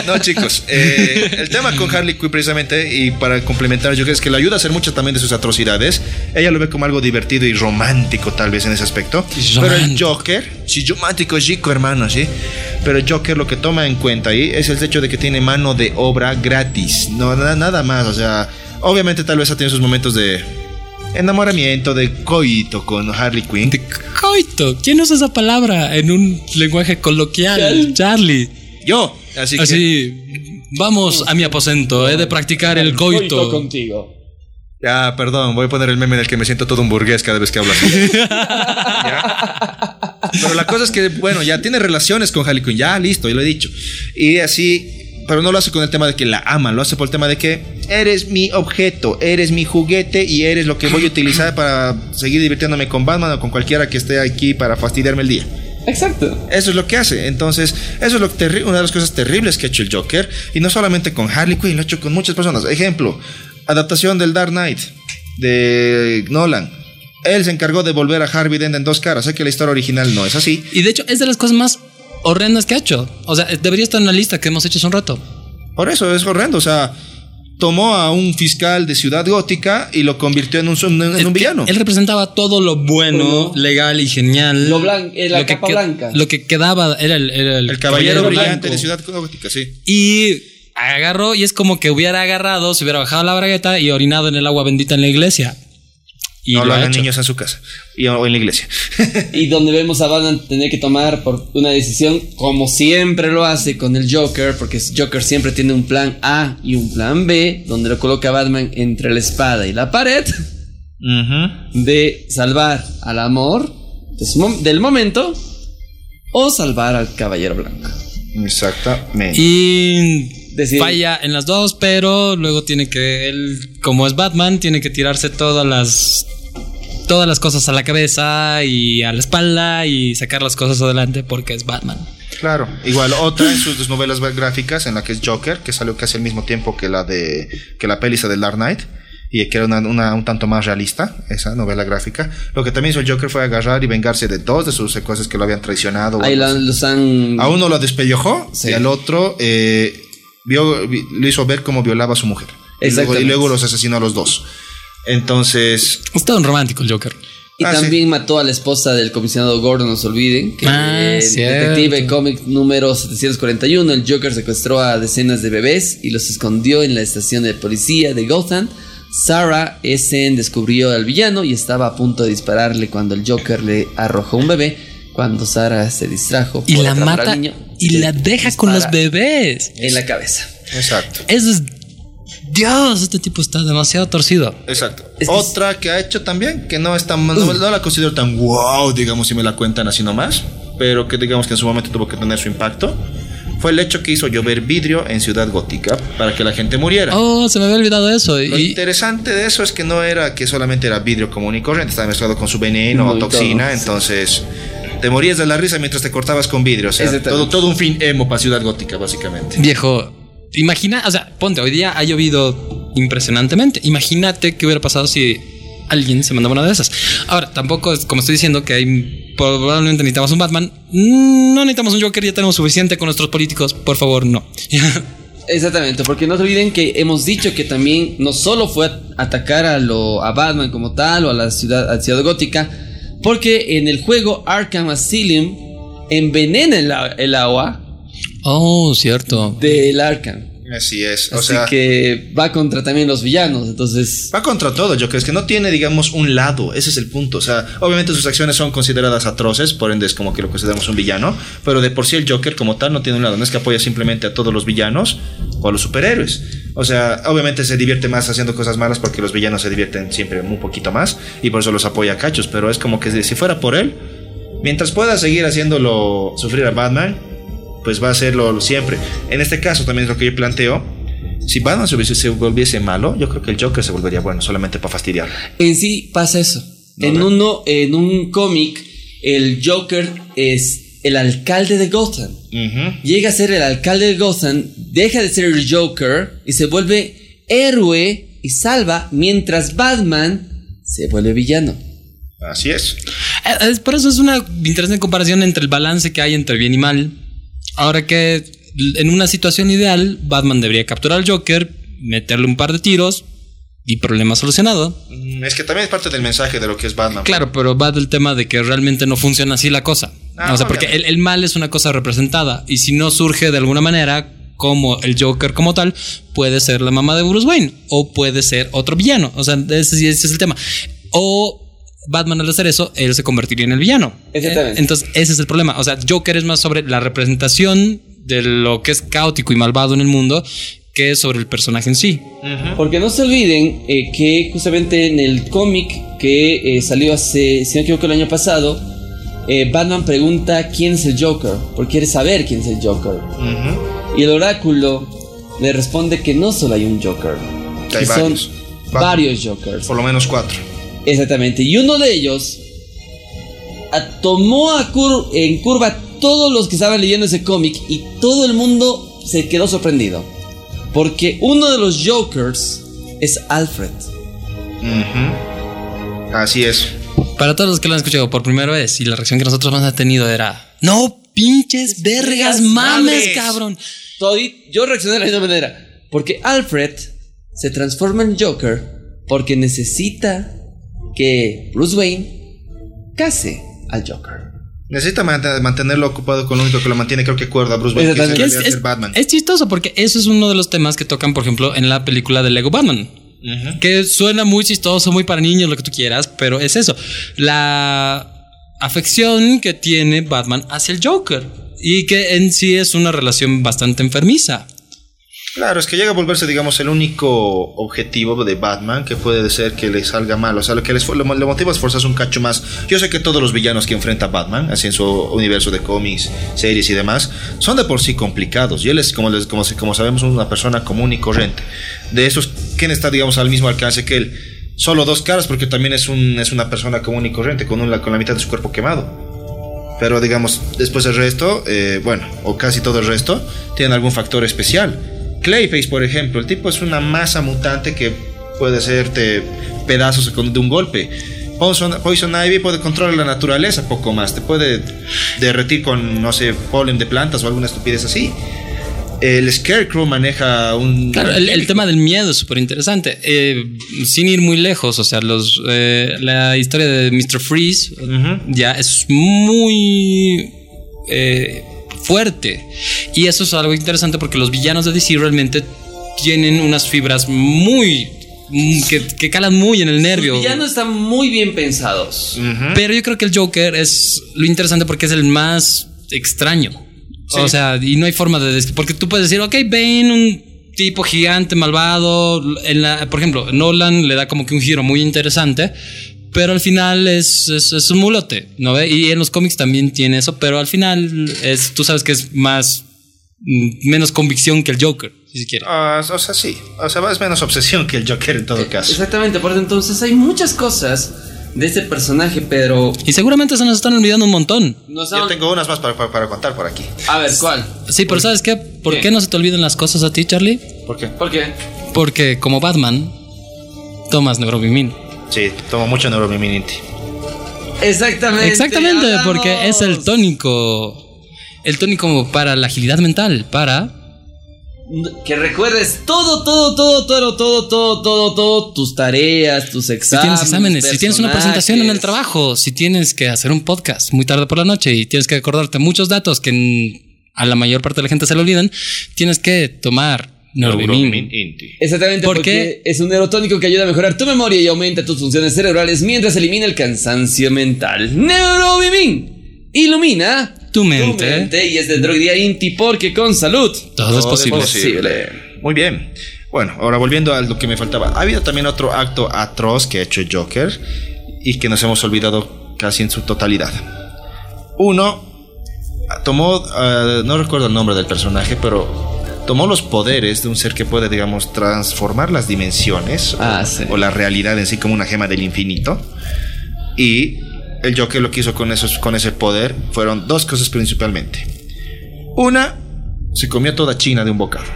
No, chicos, eh, el tema con Harley Quinn precisamente, y para complementar, yo creo es que le ayuda a hacer muchas también de sus atrocidades. Ella lo ve como algo divertido y romántico, tal vez, en ese aspecto. Pero el. Joker, sí, romántico, chico, hermano, sí. Pero el Joker lo que toma en cuenta ahí es el hecho de que tiene mano de obra gratis. No, na- nada más, o sea, obviamente tal vez ha tenido sus momentos de enamoramiento, de coito con Harley Quinn. De coito. ¿Quién usa esa palabra en un lenguaje coloquial? Charlie. Yo, así que. Así, vamos a mi aposento, he de practicar el coito. contigo. Ya, perdón, voy a poner el meme en el que me siento todo un burgués cada vez que hablo así. ¿Ya? Pero la cosa es que, bueno, ya tiene relaciones con Harley Quinn, ya listo, ya lo he dicho. Y así, pero no lo hace con el tema de que la ama, lo hace por el tema de que eres mi objeto, eres mi juguete y eres lo que voy a utilizar para seguir divirtiéndome con Batman o con cualquiera que esté aquí para fastidiarme el día. Exacto. Eso es lo que hace. Entonces, eso es lo terri- una de las cosas terribles que ha hecho el Joker. Y no solamente con Harley Quinn, lo ha hecho con muchas personas. Ejemplo, adaptación del Dark Knight de Nolan. Él se encargó de volver a Harvey Dent en dos caras. Sé que la historia original no es así. Y de hecho, es de las cosas más horrendas que ha hecho. O sea, debería estar en la lista que hemos hecho hace un rato. Por eso es horrendo. O sea, tomó a un fiscal de Ciudad Gótica y lo convirtió en un, en villano. Él representaba todo lo bueno, Bueno. legal y genial. Lo blan- eh, la que capa que- blanca. Lo que quedaba era el, era el El caballero Caballero brillante Blanco. de Ciudad Gótica, sí. Y agarró y es como que hubiera agarrado, se hubiera bajado la bragueta y orinado en el agua bendita en la iglesia. Y no lo ha hagan hecho. niños en su casa y, o en la iglesia. Y donde vemos a Batman tener que tomar por una decisión, como siempre lo hace con el Joker, porque Joker siempre tiene un plan A y un plan B, donde lo coloca a Batman entre la espada y la pared, de salvar al amor de su mom- del momento o salvar al Caballero Blanco. Exactamente. Y Decir- falla en las dos, pero luego tiene que, él, como es Batman, tiene que tirarse todas las todas las cosas a la cabeza y a la espalda y sacar las cosas adelante porque es Batman. Claro, igual otra en sus novelas gráficas en la que es Joker, que salió casi al mismo tiempo que la de que la peli de Dark Knight y que era una, una- un tanto más realista esa novela gráfica. Lo que también hizo el Joker fue agarrar y vengarse de dos de sus secuaces que lo habían traicionado. Ahí los han. A uno lo despellejó Sí. y al otro eh, vio, vi- lo hizo ver cómo violaba a su mujer. Y luego, y luego los asesinó a los dos. Entonces, Está un romántico el Joker. Y Ah, también mató a la esposa del comisionado Gordon, no se olviden. Que Ah, cierto. Detective Comic número 741, el Joker secuestró a decenas de bebés y los escondió en la estación de policía de Gotham. Sarah Essen descubrió al villano y estaba a punto de dispararle cuando el Joker le arrojó un bebé. Cuando Sarah se distrajo Y la mata niño, y le la deja con los bebés. En la cabeza. exacto. Eso es. Dios, este tipo está demasiado torcido. Exacto. Es que Otra que ha hecho también, que no es tan, no, no la considero tan wow, digamos, si me la cuentan así nomás, pero que digamos que en su momento tuvo que tener su impacto, fue el hecho que hizo llover vidrio en Ciudad Gótica para que la gente muriera. Oh, se me había olvidado eso. Lo Y, interesante de eso es que no era que solamente era vidrio común y corriente, estaba mezclado con su veneno No, o y toxina, todo. entonces te morías de la risa mientras te cortabas con vidrio, o sea, todo, todo un fin emo para Ciudad Gótica, básicamente. viejo, imagina, o sea, ponte, hoy día ha llovido impresionantemente. Imagínate qué hubiera pasado si alguien se mandaba una de esas. Ahora, tampoco es como estoy diciendo que hay probablemente necesitamos un Batman. Mm, No necesitamos un Joker, ya tenemos suficiente con nuestros políticos. Por favor, no. Exactamente, porque no se olviden que hemos dicho que también no solo fue atacar a, lo, a Batman como tal o a la ciudad, a la ciudad gótica, porque en el juego Arkham Asylum envenena el, agua oh, cierto. del Arkham. Así es, o Así sea, que va contra también los villanos, entonces... Va contra todo, yo creo es que no tiene, digamos, un lado, ese es el punto. O sea, obviamente sus acciones son consideradas atroces, por ende es como que lo consideramos un villano, pero de por sí el Joker como tal no tiene un lado, no es que apoya simplemente a todos los villanos o a los superhéroes. O sea, obviamente se divierte más haciendo cosas malas porque los villanos se divierten siempre un poquito más y por eso los apoya a cachos, pero es como que si fuera por él, mientras pueda seguir haciéndolo sufrir a Batman, pues va a hacerlo siempre. En este caso también es lo que yo planteo. Si Batman se, hubiese- se volviese malo, yo creo que el Joker se volvería bueno solamente para fastidiarlo. En sí pasa eso. No, en uno, en un cómic, el Joker es el alcalde de Gotham. Llega a ser el alcalde de Gotham, deja de ser el Joker y se vuelve héroe y salva mientras Batman se vuelve villano. Así es. Eh, es- por eso es una interesante comparación entre el balance que hay entre bien y mal. Ahora que en una situación ideal, Batman debería capturar al Joker, meterle un par de tiros y problema solucionado. Mm, Es que también es parte del mensaje de lo que es Batman. Claro, pero va del tema de que realmente no funciona así la cosa. Ah, o sea, porque el, el mal es una cosa representada y si no surge de alguna manera como el Joker como tal, puede ser la mamá de Bruce Wayne o puede ser otro villano. O sea, ese, ese es el tema. O Batman al hacer eso, él se convertiría en el villano. Exactamente. Entonces, ese es el problema. O sea, Joker es más sobre la representación de lo que es caótico y malvado en el mundo que sobre el personaje en sí. Porque no se olviden eh, que justamente en el cómic que eh, salió hace, si no me equivoco, el año pasado, eh, Batman pregunta quién es el Joker, porque quiere saber quién es el Joker. Y el oráculo le responde que no solo hay un Joker, Que hay son varios. Va- varios Jokers. Por lo menos cuatro. Exactamente. Y uno de ellos a- tomó a cur- en curva todos los que estaban leyendo ese cómic y todo el mundo se quedó sorprendido. Porque uno de los Jokers es Alfred. Así es. Para todos los que lo han escuchado por primera vez y la reacción que nosotros hemos tenido era, no pinches vergas mames, mames". cabrón. Toddy- yo reaccioné de la misma manera. Porque Alfred se transforma en Joker porque necesita que Bruce Wayne case al Joker. Necesita mant- mantenerlo ocupado con lo único que lo mantiene, creo que cuerda Bruce Wayne, que es, Que Batman. es chistoso porque eso es uno de los temas que tocan, por ejemplo, en la película de Lego Batman. Que suena muy chistoso, muy para niños, lo que tú quieras, pero es eso. La afección que tiene Batman hacia el Joker. Y que en sí es una relación bastante enfermiza. Claro, es que llega a volverse, digamos, el único objetivo de Batman que puede ser que le salga mal. O sea, lo que les, le, motiva es forzarse un cacho más. Yo sé que todos los villanos que enfrenta Batman, así en su universo de cómics, series y demás, son de por sí complicados. Y él es, como, sabemos, una persona común y corriente. De esos, ¿quién está, digamos, al mismo alcance que él? Solo dos caras, porque también es, un, es una persona común y corriente, con, una, la mitad de su cuerpo quemado. Pero digamos, después el resto, eh, bueno, o casi todo el resto, tienen algún factor especial. Clayface, por ejemplo, el tipo es una masa mutante que puede hacerte pedazos de un golpe. Poison, Poison, Ivy puede controlar la naturaleza poco más, te puede derretir con, no sé, polen de plantas o alguna estupidez así. El Scarecrow maneja un... Claro, el, tema del miedo es súper interesante. Eh, sin ir muy lejos, o sea, los, eh, la historia de Mr. Freeze ya es muy... Eh, fuerte. Y eso es algo interesante porque los villanos de DC realmente tienen unas fibras muy mm, que, calan muy en el nervio. Los villanos están muy bien pensados. Pero yo creo que el Joker es lo interesante porque es el más extraño. O sea, y no hay forma de... Porque tú puedes decir, ok, ven un tipo gigante, malvado. En la, por ejemplo, Nolan le da como que un giro muy interesante pero al final es, es, un mulote, ¿no ve? Y en los cómics también tiene eso, pero al final es, tú sabes que es más, mm, menos convicción que el Joker, si se quiere. Ah, o sea, sí, o sea, es menos obsesión que el Joker en todo caso. Exactamente, por entonces hay muchas cosas de este personaje, pero... Y seguramente se nos están olvidando un montón. Yo tengo unas más para, para, contar por aquí. A ver, ¿cuál? Sí, pero ¿sabes qué? ¿Por qué? qué no se te olvidan las cosas a ti, Charlie? ¿Por qué? ¿Por qué? Porque como Batman, tomas neurobimin. Sí, tomo mucho neuromiminity. Exactamente. Exactamente, porque es el tónico. El tónico para la agilidad mental, para. Que recuerdes todo, todo, todo, todo, todo, todo, todo, todo, tus tareas, tus exámenes. Si tienes exámenes, si tienes una presentación en el trabajo, si tienes que hacer un podcast muy tarde por la noche y tienes que acordarte muchos datos que a la mayor parte de la gente se le olvidan, tienes que tomar Neurobimin. Exactamente, porque es un neurotónico que ayuda a mejorar tu memoria y aumenta tus funciones cerebrales mientras elimina el cansancio mental. Neurobimin ilumina tu mente. y es del Droidía Inti porque con salud todo, es posible. Muy bien. Bueno, ahora volviendo a lo que me faltaba. Ha habido también otro acto atroz que ha hecho Joker y que nos hemos olvidado casi en su totalidad. Uno tomó, ah, no recuerdo el nombre del personaje, pero tomó los poderes de un ser que puede, digamos, transformar las dimensiones ah, o, la realidad en sí como una gema del infinito. Y el Joker lo que hizo con, esos, con ese poder fueron dos cosas principalmente. Una, se comió toda China de un bocado.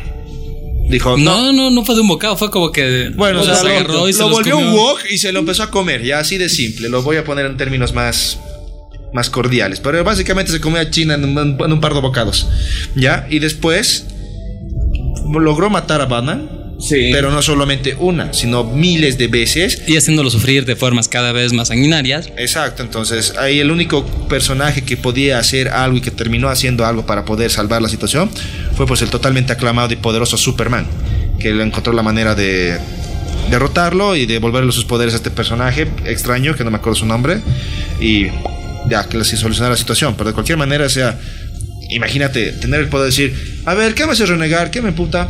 Dijo, no, no, no, fue de un bocado, fue como que. Bueno, o sea, lo, lo volvió un wok y se lo empezó a comer, ya así de simple. Lo voy a poner en términos más, más cordiales. Pero básicamente se comió a China en un, en un par de bocados. ¿Ya? Y después logró matar a Batman. Sí. Pero no solamente una, sino miles de veces. Y haciéndolo sufrir de formas cada vez más sanguinarias. Exacto, entonces ahí el único personaje que podía hacer algo y que terminó haciendo algo para poder salvar la situación fue pues el totalmente aclamado y poderoso Superman, que le encontró la manera de derrotarlo y devolverle sus poderes a este personaje extraño, que no me acuerdo su nombre, y ya que así solucionar la situación. Pero de cualquier manera, o sea, imagínate tener el poder de decir, a ver, ¿qué me hace renegar? ¿Qué me puta?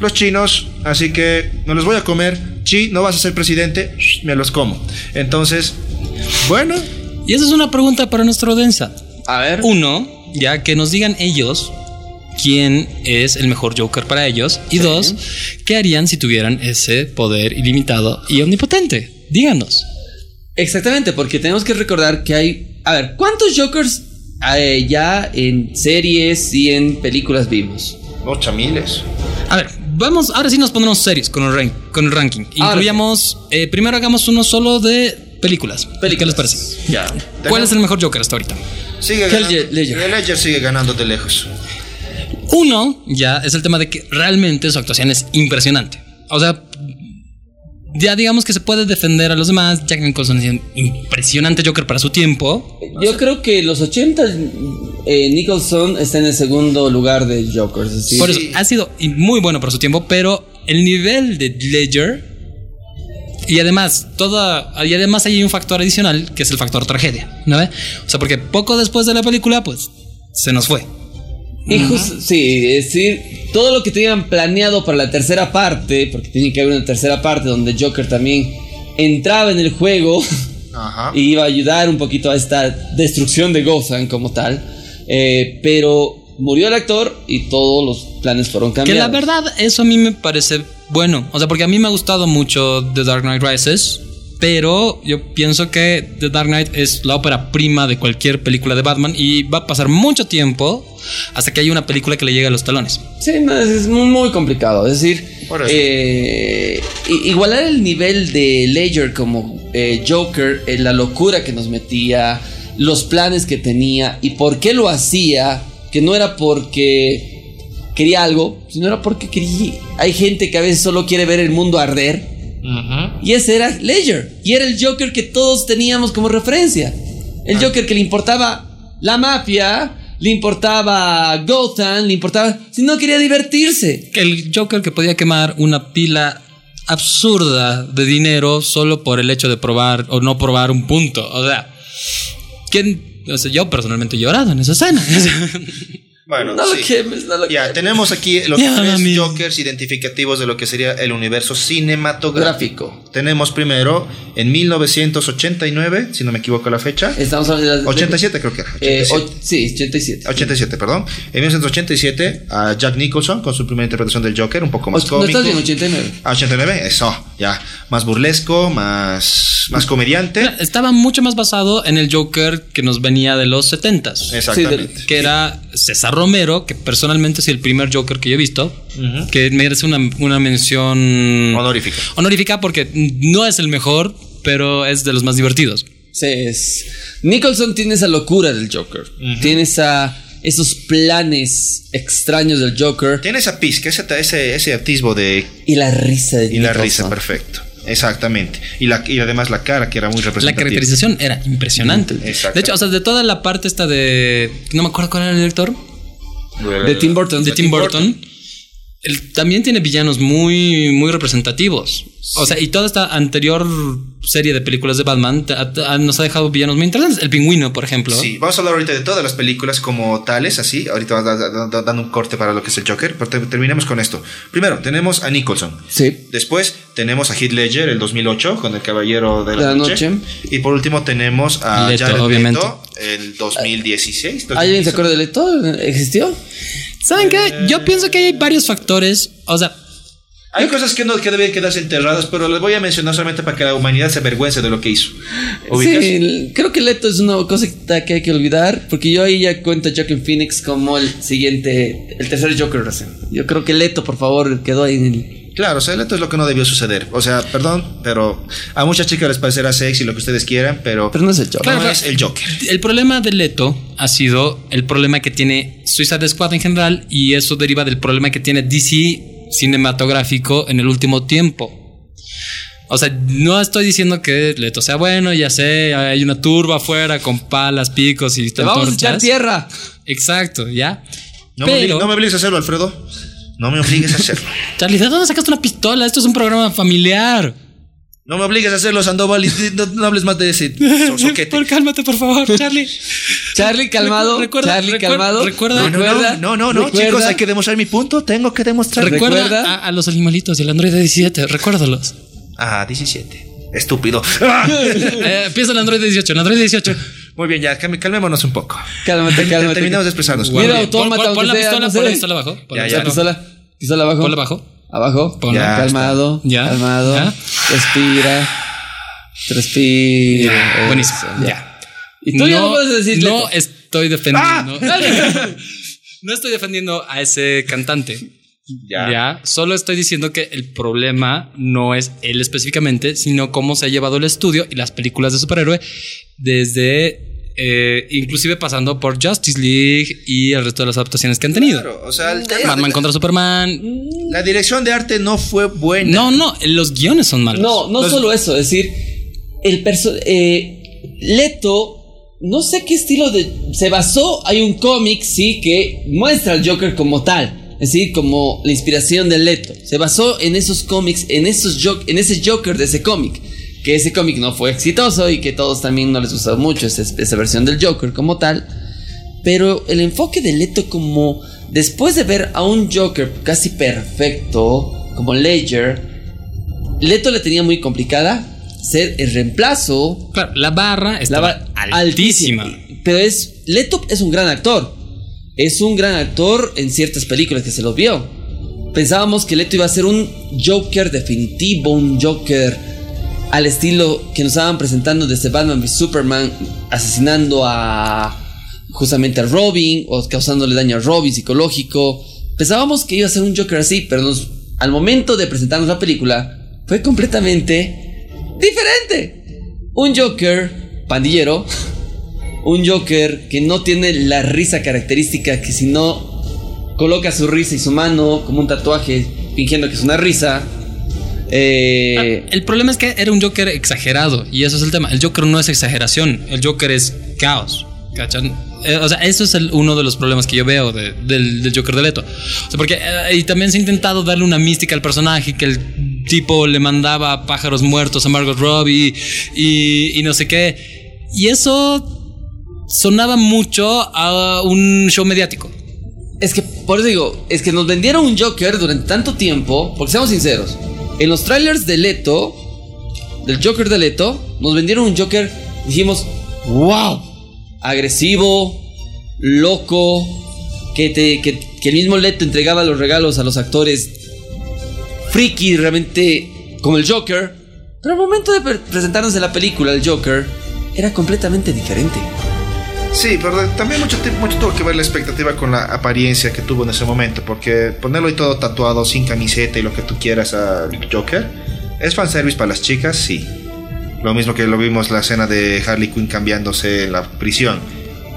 Los chinos, así que no los voy a comer. Chi, no vas a ser presidente, me los como. Entonces, bueno. Y esa es una pregunta para nuestro densa. A ver. Uno, ya que nos digan ellos quién es el mejor Joker para ellos. Y dos, ¿qué harían si tuvieran ese poder ilimitado y omnipotente? Díganos. Exactamente, porque tenemos que recordar que hay. A ver, ¿cuántos Jokers eh, ya en series y en películas vimos. Ocho miles. A ver, vamos, ahora sí nos pondremos serios con el, con el ranking. Incluyamos, eh, primero hagamos uno solo de películas. películas. ¿Qué les parece? Ya. ¿Cuál es el mejor Joker hasta ahorita? Sigue ganando. Ledger. El Ledger sigue ganando de lejos. Uno, ya, es el tema de que realmente su actuación es impresionante. O sea, ya digamos que se puede defender a los demás. Jack Nicholson es un impresionante Joker para su tiempo. Yo creo que los 80 eh, Nicholson está en el segundo lugar de Jokers. Por eso ha sido muy bueno para su tiempo, pero el nivel de Ledger y además toda y además hay un factor adicional que es el factor tragedia, ¿no? O sea, porque poco después de la película, pues se nos fue. Y jus- sí, es decir, todo lo que tenían planeado para la tercera parte, porque tiene que haber una tercera parte donde Joker también entraba en el juego Ajá. y iba a ayudar un poquito a esta destrucción de Gotham como tal, eh, pero murió el actor y todos los planes fueron Que cambiados. la verdad, eso a mí me parece bueno. O sea, porque a mí me ha gustado mucho The Dark Knight Rises. Pero yo pienso que The Dark Knight es la ópera prima de cualquier película de Batman. Y va a pasar mucho tiempo hasta que haya una película que le llegue a los talones. Sí, no, es, muy, complicado. Es decir, eh, igualar el nivel de Ledger como eh, Joker, eh, la locura que nos metía, los planes que tenía y por qué lo hacía, que no era porque quería algo, sino era porque quería... Hay gente que a veces solo quiere ver el mundo arder. Y ese era Ledger. Y era el Joker que todos teníamos como referencia. El Joker que le importaba la mafia, le importaba Gotham, le importaba... Si no quería divertirse. El Joker que podía quemar una pila absurda de dinero solo por el hecho de probar o no probar un punto. O sea, ¿quién? O sea, yo personalmente he llorado en esa escena. Bueno, No lo sí. quemes, no lo Ya, quemes. tenemos aquí los Ya, tres mami. Jokers identificativos de lo que sería el universo cinematográfico. Tenemos primero en 1989, si no me equivoco la fecha. Estamos hablando de... 87 creo que era. Eh, 87. och- sí, 87. 87, perdón. En 1987, a Jack Nicholson con su primera interpretación del Joker, un poco más no cómico. estás bien, 89. Ah, 89, eso, ya. Más burlesco, más, más comediante. Estaba mucho más basado en el Joker que nos venía de los 70s. Exactamente. que era César Romero, que personalmente es el primer Joker que yo he visto, que merece una, una mención Honorífica. honorífica porque no es el mejor, pero es de los más divertidos. Sí, es. Nicholson tiene esa locura del Joker. Tiene esa, esos planes extraños del Joker. Tiene esa pizca, ese, ese, ese atisbo de. Y la risa de Y la risa, perfecto. Exactamente. Y, la, y además la cara, que era muy La representativa. caracterización era impresionante. Exacto. De hecho, o sea, de toda la parte esta de... No me acuerdo cuál era el director. De Tim Burton. de Tim Burton, él también tiene villanos muy, muy representativos. O sea, y toda esta anterior serie de películas de Batman nos ha dejado villanos muy interesantes. El pingüino, por ejemplo. Sí, vamos a hablar ahorita de todas las películas como tales, así. Ahorita dando un corte para lo que es el Joker, pero te- terminemos con esto. Primero, tenemos a Nicholson. Sí. Después tenemos a Heath Ledger, el 2008, con El Caballero de la, De la noche. Noche. Y por último tenemos a Leto, Jared obviamente. Leto, el 2016. ¿Alguien se acuerda de Leto? ¿Existió? ¿Saben qué? Yo pienso que hay varios factores. O sea, Hay cosas que no que deben quedarse enterradas, pero las voy a mencionar solamente para que la humanidad se avergüence de lo que hizo. ¿Ubicas? Sí, creo que Leto es una cosa que hay que olvidar. Porque yo ahí ya cuento a Joaquin Phoenix como el siguiente, el tercer Joker recién. Yo creo que Leto, por favor, quedó ahí en el. Claro, o sea, esto es lo que no debió suceder. O sea, perdón, pero a muchas chicas les parecerá sexy lo que ustedes quieran, pero, Pero no es el Joker. no Claro, es el Joker. el problema de Leto ha sido el problema que tiene Suicide Squad en general y eso deriva del problema que tiene DC cinematográfico en el último tiempo. O sea, no estoy diciendo que Leto sea bueno, ya sé, hay una turba afuera con palas, picos y Te vamos a echar tierra. Exacto, ya. No, me Pero, no me obligues a hacerlo, Alfredo. No me obligues a hacerlo. Charlie, ¿de dónde sacaste una pistola? Esto es un programa familiar. No me obligues a hacerlo, Sandoval. y No, no hables más de ese so- soquete. Por cálmate, por favor, Charlie. Charlie, calmado. Recuerda- Charlie, recuerda- calmado. recuerda- No, no, Recuerda- no, no, no, no, recuerda- chicos, hay que demostrar mi punto. Tengo que demostrar. Recuerda, ¿Recuerda? A, a los animalitos y el Android 17, recuérdalos. Ah, 17. Estúpido. Ah. Eh, empieza el Android 18, el Android 18. Muy bien, ya, calmémonos un poco. Cálmate, cálmate. Terminamos de expresarnos. Mira, Bien, autómata, pon, pon la aunque sea, pistola, no pon la sé. pistola abajo. pon la Ya, Ya, ya. pistola. pistola. Pistola abajo. Ponla abajo. Abajo. Ponla. Ya. calmado. Ya. Calmado. Ya. Respira. Respira. Ya, buenísimo. Eso, Ya. Y tú ya no puedes decir No estoy defendiendo. ¡Ah! no estoy defendiendo a ese cantante. Ya. Ya. Solo estoy diciendo que el problema no es él específicamente, sino cómo se ha llevado el estudio y las películas de superhéroe desde. eh, inclusive pasando por Justice League y el resto de las adaptaciones que han tenido. Claro, o sea, el tema Batman de- contra Superman. la dirección de arte no fue buena. No, no, los guiones son malos. No, no Los- solo eso, es decir, el perso eh, Leto, no sé qué estilo de. Se basó, hay un cómic, sí, que muestra al Joker como tal. Es decir, como la inspiración de Leto. Se basó en esos cómics, en, esos en ese Joker de ese cómic. Que ese cómic no fue exitoso y que todos también no les gustó mucho esa, esa versión del Joker como tal. Pero el enfoque de Leto como después de ver a un Joker casi perfecto como Ledger, Leto le tenía muy complicada ser el reemplazo. Claro, la barra estaba altísima. Pero es Leto es un gran actor. Es un gran actor en ciertas películas que se lo vio. Pensábamos que Leto iba a ser un Joker definitivo, un Joker al estilo que nos estaban presentando desde Batman v Superman, asesinando a justamente a Robin o causándole daño a Robin psicológico. Pensábamos que iba a ser un Joker así, pero al momento de presentarnos la película fue completamente diferente. Un Joker pandillero, un Joker que no tiene la risa característica que si no coloca su risa y su mano como un tatuaje fingiendo que es una risa. Eh, ah, el problema es que era un Joker exagerado y eso es el tema. El Joker no es exageración, el Joker es caos. ¿Cachan? Eh, o sea, eso es uno de los problemas que yo veo del, Joker de Leto. O sea, porque eh, y también se ha intentado darle una mística al personaje, que el tipo le mandaba pájaros muertos a Margot Robbie y, y no sé qué. Y eso sonaba mucho a un show mediático. Es que, por eso digo, es que nos vendieron un Joker durante tanto tiempo, porque seamos sinceros, en los trailers de Leto, del Joker de Leto, nos vendieron un Joker, dijimos, wow, agresivo, loco, que, el mismo Leto entregaba los regalos a los actores friki, realmente como el Joker. Pero al momento de presentarnos en la película, el Joker era completamente diferente. Sí, pero también mucho, mucho tuvo que ver la expectativa con la apariencia que tuvo en ese momento, porque ponerlo y todo tatuado, sin camiseta y lo que tú quieras al Joker, ¿es fanservice para las chicas? Sí. Lo mismo que lo vimos la escena de Harley Quinn cambiándose en la prisión.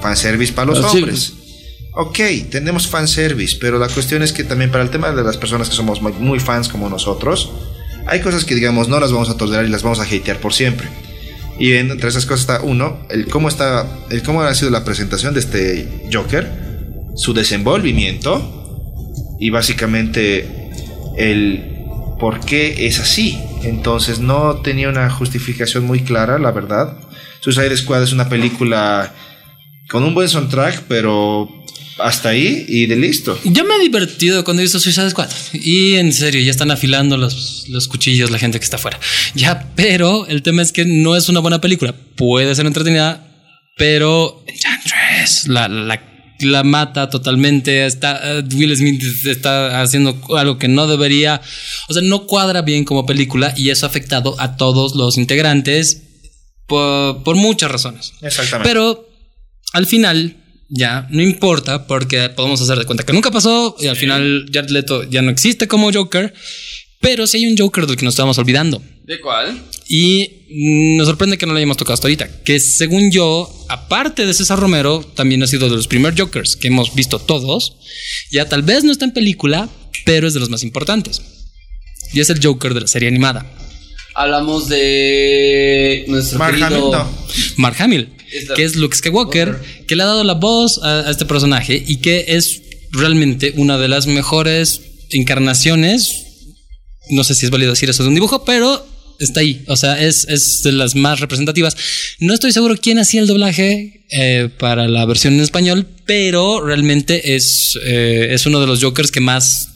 Fanservice para los hombres. Ok, tenemos fanservice, pero la cuestión es que también para el tema de las personas que somos muy fans como nosotros, hay cosas que digamos no las vamos a tolerar y las vamos a hatear por siempre. Y entre esas cosas está uno, el cómo está, el cómo ha sido la presentación de este Joker, su desenvolvimiento y básicamente el por qué es así. Entonces no tenía una justificación muy clara, la verdad. Suicide Squad es una película con un buen soundtrack, pero hasta ahí y de listo. Yo me he divertido cuando he visto Suicide Squad. Y en serio, ya están afilando los, los cuchillos la gente que está afuera. Ya, pero el tema es que no es una buena película. Puede ser entretenida, pero la, la la mata totalmente. Está, eh, Will Smith está haciendo algo que no debería. O sea, no cuadra bien como película y eso ha afectado a todos los integrantes por, muchas razones. Exactamente. Pero al final, ya no importa porque podemos hacer de cuenta que nunca pasó y al final Jared Leto ya no existe como Joker. Pero si hay un Joker del que nos estamos olvidando. ¿De cuál? Y nos sorprende que no lo hayamos tocado hasta ahorita. Que según yo, aparte de César Romero, también ha sido de los primeros Jokers que hemos visto todos. Ya tal vez no está en película, pero es de los más importantes. Y es el Joker de la serie animada. Hablamos de nuestro Mark querido Mark Hamill, que es Luke Skywalker, que le ha dado la voz a este personaje y que es realmente una de las mejores encarnaciones no sé si es válido decir eso de un dibujo, pero está ahí. O sea, es, es de las más representativas. No estoy seguro quién hacía el doblaje eh, para la versión en español, pero realmente es, eh, es uno de los Jokers que más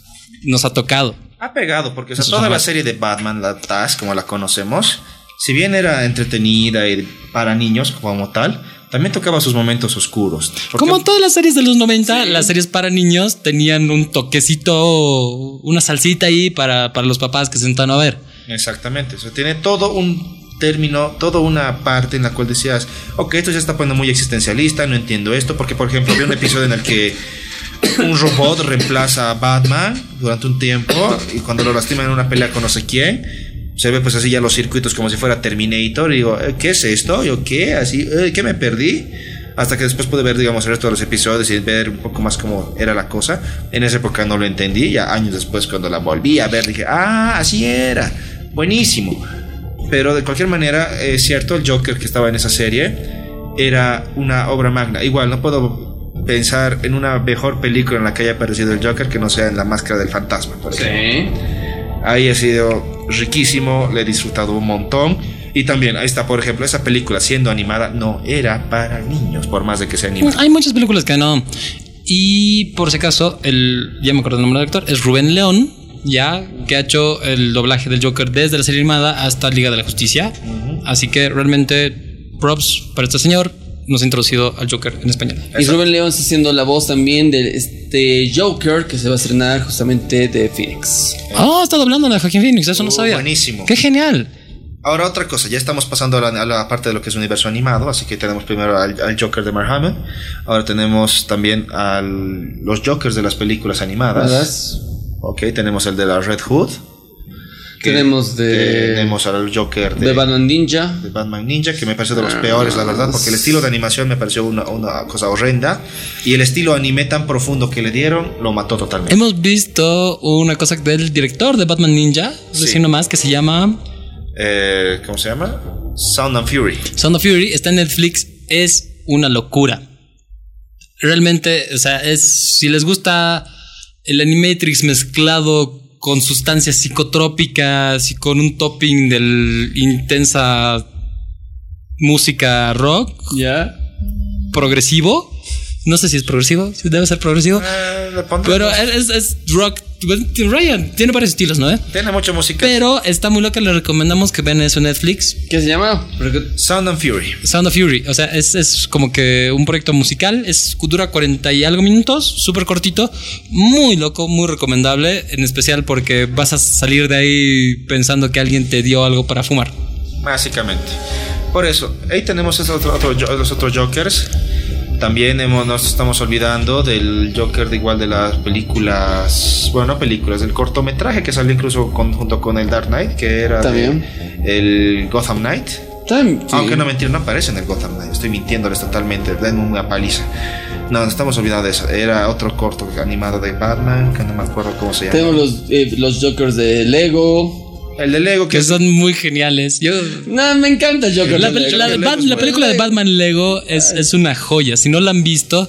nos ha tocado. Ha pegado, porque toda la serie de Batman, la TAS, como la conocemos, si bien era entretenida y para niños como tal, también tocaba sus momentos oscuros. Como todas las series de los 90, las series para niños tenían un toquecito, una salsita ahí para, para los papás que se sentaban a ver. Exactamente, o tiene todo un término, toda una parte en la cual decías, ok, esto ya está poniendo muy existencialista, no entiendo esto, porque por ejemplo había un episodio en el que un robot reemplaza a Batman durante un tiempo y cuando lo lastiman en una pelea con no sé quién, se ve pues así ya los circuitos como si fuera Terminator y digo, eh, ¿qué es esto? Yo, ¿qué? Así, eh, ¿qué me perdí? Hasta que después pude ver, digamos, el resto de los episodios y ver un poco más cómo era la cosa. En esa época no lo entendí, ya años después cuando la volví a ver dije, ah, así era, buenísimo. Pero de cualquier manera, es cierto, el Joker que estaba en esa serie era una obra magna. Igual, no puedo pensar en una mejor película en la que haya aparecido el Joker que no sea en La Máscara del Fantasma, por ejemplo. Sí. Ahí ha sido riquísimo, le he disfrutado un montón. Y también, ahí está, por ejemplo, esa película siendo animada no era para niños, por más de que sea animada. Hay muchas películas que no. Y por si acaso, el, ya me acuerdo el nombre del actor, es Rubén León, ya que ha hecho el doblaje del Joker desde la serie animada hasta Liga de la Justicia. Así que realmente props para este señor. Nos ha introducido al Joker en español. Y Rubén León está haciendo la voz también de este Joker que se va a estrenar justamente de Phoenix. Oh, está doblando la de Joaquín Phoenix, eso no Oh, sabía. buenísimo. Qué genial. Ahora otra cosa, ya estamos pasando a la, a la parte de lo que es universo animado, así que tenemos primero al, al Joker de Mark ahora tenemos también a los Jokers de las películas animadas. ¿Verdad? Ok, tenemos el de la Red Hood. Que- Tenemos de- Tenemos al Joker de, De Batman Ninja. de Batman Ninja, que me pareció de los peores, la verdad, porque el estilo de animación me pareció una, una cosa horrenda. Y el estilo anime tan profundo que le dieron lo mató totalmente. Hemos visto una cosa del director de Batman Ninja, Sí. diciendo más, que se llama Eh, ¿Cómo se llama? Sound and Fury. Sound of Fury. Está en Netflix. Es una locura. Realmente, o sea, es. Si les gusta el Animatrix mezclado con sustancias psicotrópicas y con un topping del intensa música rock Ya. progresivo. No sé si es progresivo, si debe ser progresivo. Eh, Pero es, es rock. Ryan tiene varios estilos, ¿no? eh? Tiene mucha música. Pero está muy loca. Le recomendamos que vean eso en Netflix. ¿Qué se llama? Sound and Fury. Sound of Fury. O sea, es, es como que un proyecto musical. Es, dura 40 y algo minutos. Súper cortito. Muy loco, muy recomendable. En especial porque vas a salir de ahí pensando que alguien te dio algo para fumar. Básicamente. Por eso, ahí tenemos esos otro, otro- los otros Jokers. También hemos, nos estamos olvidando del Joker de igual de las películas, bueno, no películas, del cortometraje que salió incluso con- junto con el Dark Knight, que era de- También. el Gotham Knight. Tam- sí. Aunque no mentir, no aparece en el Gotham Knight, estoy mintiéndoles totalmente, denme una paliza. No, nos estamos olvidando de eso. Era otro corto animado de Batman, que no me acuerdo cómo se llama. Tenemos los, eh, los Jokers de Lego. El de Lego, que son muy geniales. Yo. No, me encanta el Joker. La, Lego. la película de Batman Lego es, es una joya. Si no la han visto,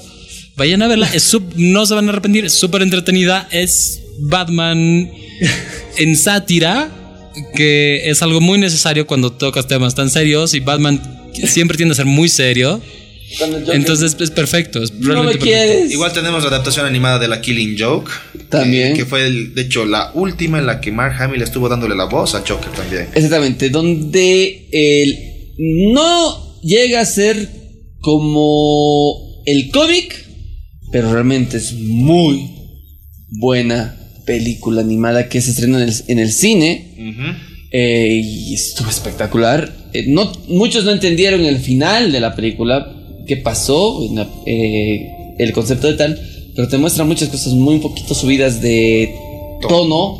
vayan a verla. Es sup- no se van a arrepentir. Es súper entretenida. Es Batman en sátira, que es algo muy necesario cuando tocas temas tan serios. Y Batman siempre tiende a ser muy serio. Entonces es perfecto. Es no me realmente perfecto. quieres. Igual tenemos la adaptación animada de la Killing Joke. También. eh, que fue, el- de hecho, la última en la que Mark Hamill estuvo dándole la voz a Joker también. Exactamente, donde el no llega a ser como el cómic, pero realmente es muy buena película animada que se estrenó en el, en el cine eh, y estuvo espectacular. Eh, no, muchos no entendieron el final de la película, qué pasó, eh, el concepto de tal, pero te muestra muchas cosas muy un poquito subidas de tono,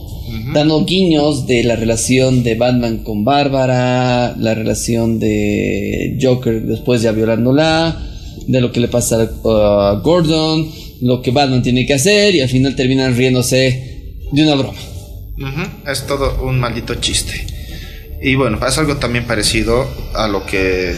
dando guiños de la relación de Batman con Bárbara, la relación de Joker después ya violándola, de lo que le pasa a Gordon, lo que Batman tiene que hacer y al final terminan riéndose de una broma. Es todo un maldito chiste. Y bueno, es algo también parecido a lo que.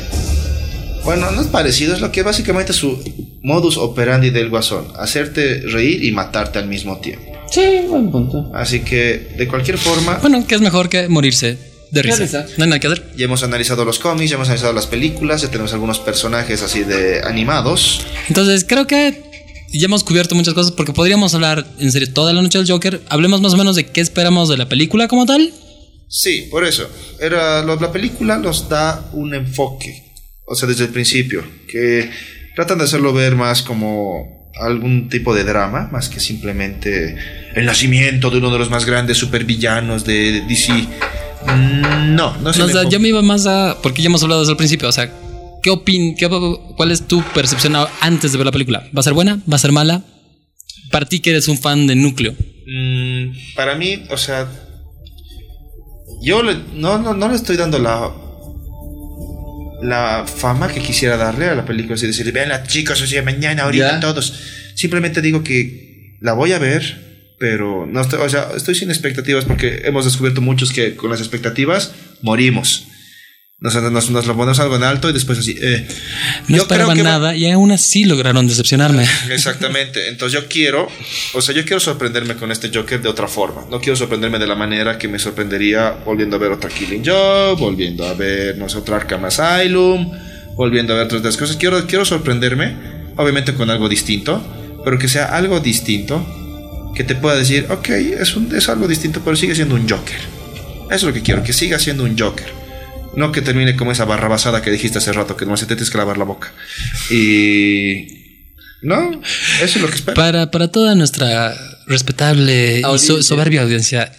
Bueno, no es parecido, es lo que básicamente es su modus operandi del guasón: hacerte reír y matarte al mismo tiempo. Sí, buen punto. Así que, de cualquier forma, Bueno, que es mejor que morirse de risa. risa. No hay nada que hacer. ya hemos analizado los cómics, ya hemos analizado las películas, ya tenemos algunos personajes así de animados. Entonces, creo que ya hemos cubierto muchas cosas porque podríamos hablar en serio toda la noche del Joker. Hablemos más o menos de qué esperamos de la película como tal. Sí, por eso. Era, lo- la película nos da un enfoque, o sea, desde el principio, que tratan de hacerlo ver más como algún tipo de drama, más que simplemente el nacimiento de uno de los más grandes supervillanos de DC. Mm, No, no es No, o sea, yo me iba más a. Porque ya hemos hablado desde el principio. O sea, ¿qué opin qué, ¿cuál es tu percepción antes de ver la película? ¿Va a ser buena? ¿Va a ser mala? Para ti que eres un fan de núcleo. Mm, para mí, o sea, yo le- no, no, no le estoy dando la la fama que quisiera darle a la película, así decir, vean las chicas, o sea, mañana, ahorita Ya. todos. Simplemente digo que la voy a ver, pero no estoy, o sea, estoy sin expectativas porque hemos descubierto muchos que con las expectativas morimos. Nos, nos, nos lo ponemos algo en alto y después así. eh. No Yo creo esperaban que va- nada y aún así lograron decepcionarme. Exactamente. Entonces yo quiero, o sea, yo quiero sorprenderme con este Joker de otra forma. No quiero sorprenderme de la manera que me sorprendería volviendo a ver otra Killing Joke, volviendo a ver, no sé, otra Arkham Asylum, volviendo a ver otras de las cosas. Quiero, quiero sorprenderme, obviamente con algo distinto, pero que sea algo distinto que te pueda decir, ok, es, un, es algo distinto, pero sigue siendo un Joker. Eso es lo que quiero, que siga siendo un Joker. No que termine como esa barrabasada que dijiste hace rato, que no se te tienes que lavar la boca. Y. No, eso es lo que espero. Para, para toda nuestra respetable y so- Audiencia. soberbia audiencia,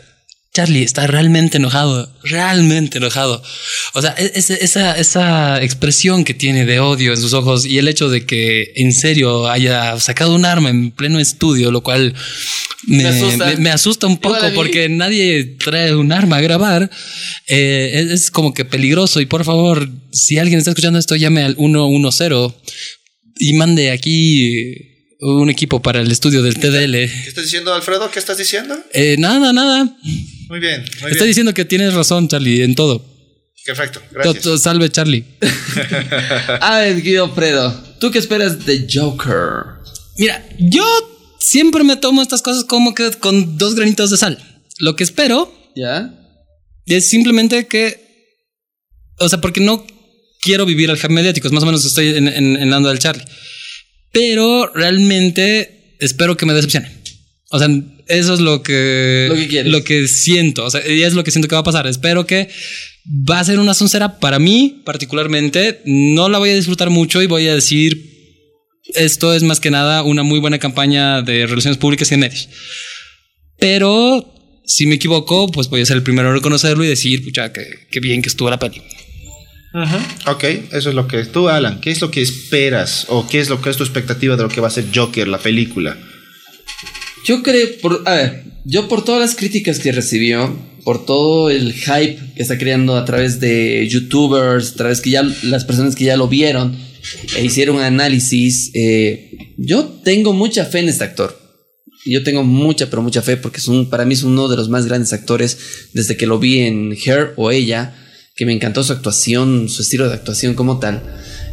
Charlie está realmente enojado, realmente enojado. O sea, e- esa, esa expresión que tiene de odio en sus ojos y el hecho de que en serio haya sacado un arma en pleno estudio, lo cual me, Me asusta. me- me asusta un poco porque nadie trae un arma a grabar. Eh, es, es como que peligroso y por favor, si alguien está escuchando esto, llame al 110 y mande aquí un equipo para el estudio del TDL. ¿Qué estás diciendo, Alfredo? ¿Qué estás diciendo? Eh, nada, nada. Muy bien, muy Estoy bien. diciendo que tienes razón, Charlie, en todo. Perfecto, To- gracias. Salve, Charlie. A ver, Guido Fredo, ¿tú qué esperas de Joker? Mira, yo siempre me tomo estas cosas como que con dos granitos de sal. Lo que espero ¿Ya? es simplemente que. O sea, porque no quiero vivir al hype mediático, es más o menos estoy en, en, en la onda del Charlie. Pero realmente espero que me decepcione. O sea, eso es lo que. Lo que quieres. Lo que siento. O sea, y es lo que siento que va a pasar. Espero que va a ser una soncera para mí, particularmente. No la voy a disfrutar mucho y voy a decir. Esto es más que nada una muy buena campaña de relaciones públicas y de medios. Pero si me equivoco, pues voy a ser el primero en reconocerlo y decir, pucha, que, que bien que estuvo la peli. Ok, eso es lo que tú, Alan. ¿Qué es lo que esperas? ¿O qué es lo que es tu expectativa de lo que va a ser Joker, la película? Yo creo, por, a ver, yo por todas las críticas que recibió, por todo el hype que está creando a través de youtubers, a través que ya las personas que ya lo vieron e hicieron análisis, eh, yo tengo mucha fe en este actor. Yo tengo mucha, pero mucha fe porque es un, para mí es uno de los más grandes actores desde que lo vi en Her o ella, que me encantó su actuación, su estilo de actuación como tal.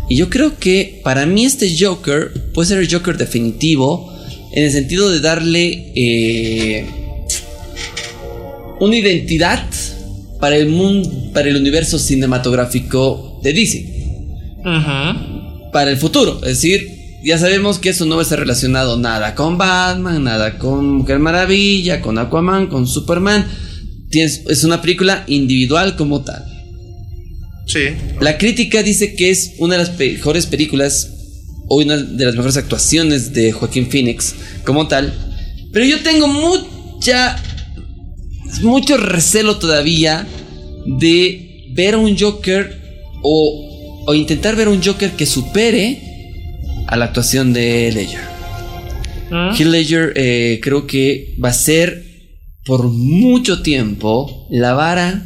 Y yo creo que para mí este Joker puede ser el Joker definitivo en el sentido de darle eh, una identidad para el mundo, para el universo cinematográfico de DC para el futuro. Es decir, ya sabemos que eso no va a estar relacionado nada con Batman, nada con Mujer Maravilla, con Aquaman, con Superman. Tienes- es una película individual como tal. Sí. La crítica dice que es una de las mejores películas una de las mejores actuaciones de Joaquín Phoenix como tal. Pero yo tengo mucha mucho recelo todavía de ver a un Joker o, o intentar ver a un Joker que supere a la actuación de Ledger. Heath Ledger eh, creo que va a ser por mucho tiempo la vara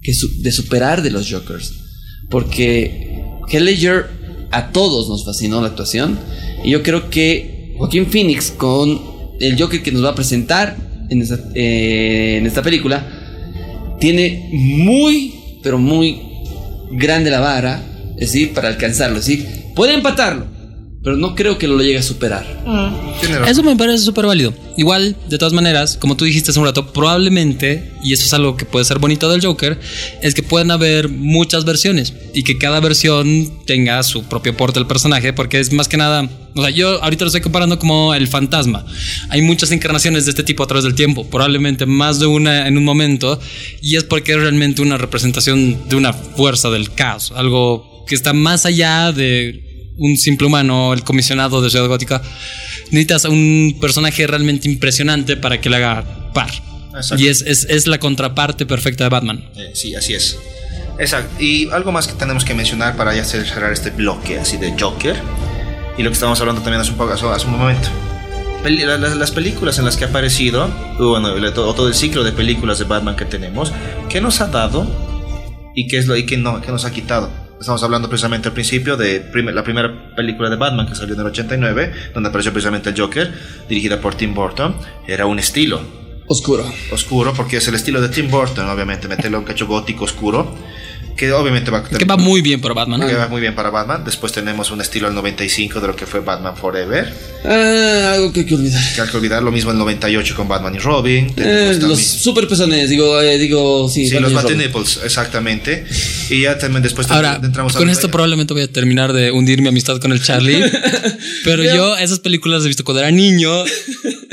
que su- de superar de los Jokers. Porque Heath Ledger a todos nos fascinó la actuación. Y yo creo que Joaquín Phoenix con el Joker que nos va a presentar en esta, eh, esta película tiene muy, pero muy grande la vara. Decir, para alcanzarlo. Es decir, puede empatarlo. Pero no creo que lo llegue a superar. Tiene razón. Eso me parece súper válido. Igual, de todas maneras, como tú dijiste hace un rato, probablemente, y eso es algo que puede ser bonito del Joker, es que pueden haber muchas versiones y que cada versión tenga su propio aporte al personaje, porque es más que nada, o sea, yo ahorita lo estoy comparando como el fantasma. Hay muchas encarnaciones de este tipo a través del tiempo, probablemente más de una en un momento, y es porque es realmente una representación de una fuerza del caos, algo que está más allá de un simple humano, el comisionado de Ciudad Gótica, necesitas un personaje realmente impresionante para que le haga par. Exacto. Y es, es, es la contraparte perfecta de Batman. Eh, sí, así es. Exacto. Y algo más que tenemos que mencionar para ya cerrar este bloque así de Joker. Y lo que estábamos hablando también hace un, poco, hace un momento. Las películas en las que ha aparecido, bueno, el- todo el ciclo de películas de Batman que tenemos, ¿qué nos ha dado y qué es lo y qué no, qué nos ha quitado? Estamos hablando precisamente al principio de prim- la primera película de Batman que salió en el 89, donde apareció precisamente el Joker, dirigida por Tim Burton. Era un estilo, Oscuro. oscuro, porque es el estilo de Tim Burton, obviamente, meterle un cacho gótico oscuro. Que obviamente va, Que va muy bien para Batman. que va muy bien para Batman. Después tenemos un estilo al 95 de lo que fue Batman Forever. Ah, algo que hay que olvidar. Que hay que olvidar lo mismo el 98 con Batman y Robin. Eh, los super pezones, digo, eh, digo, sí. Sí, Batman los Robin. Batinipples, exactamente. Y ya también después Ahora, entramos con esto probablemente voy a terminar de hundir mi amistad con el Charlie. pero yo esas películas las he visto cuando era niño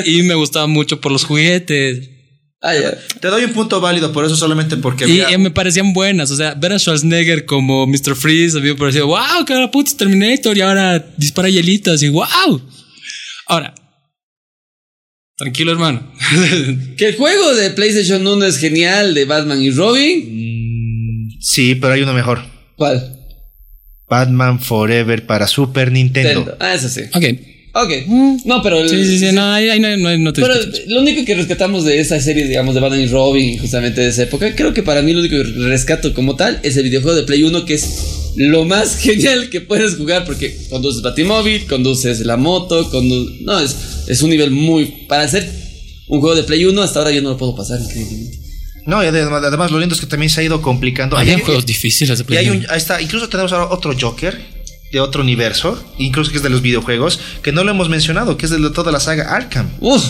y me gustaban mucho por los juguetes. Ah, ya. Te doy un punto válido por eso solamente porque Y había- eh, me parecían buenas. O sea, ver a Schwarzenegger como Mr. Freeze a mí me pareció, wow, que ahora puto Terminator y ahora dispara hielitos y wow. Ahora, tranquilo, hermano. Que el juego de PlayStation 1 es genial de Batman y Robin. Sí, pero hay uno mejor. ¿Cuál? Batman Forever para Super Nintendo. Nintendo. Ah, eso sí. ok. Ok. No, pero. el- Sí, sí, sí, no, ahí, ahí no, no, no te Pero lo único que rescatamos de esa serie, digamos, de Batman y Robin, justamente de esa época, creo que para mí lo único que rescato como tal es el videojuego de Play 1, que es lo más genial que puedes jugar, porque conduces Batimóvil, conduces la moto, condu No, es, es un nivel muy. Para hacer un juego de Play 1, hasta ahora yo no lo puedo pasar, increíblemente. No, y además, además lo lindo es que también se ha ido complicando. Ahí- juegos difíciles de Y hay Play un, ahí está, incluso tenemos ahora otro Joker de otro universo, incluso que es de los videojuegos, que no lo hemos mencionado, que es de toda la saga Arkham. Uf,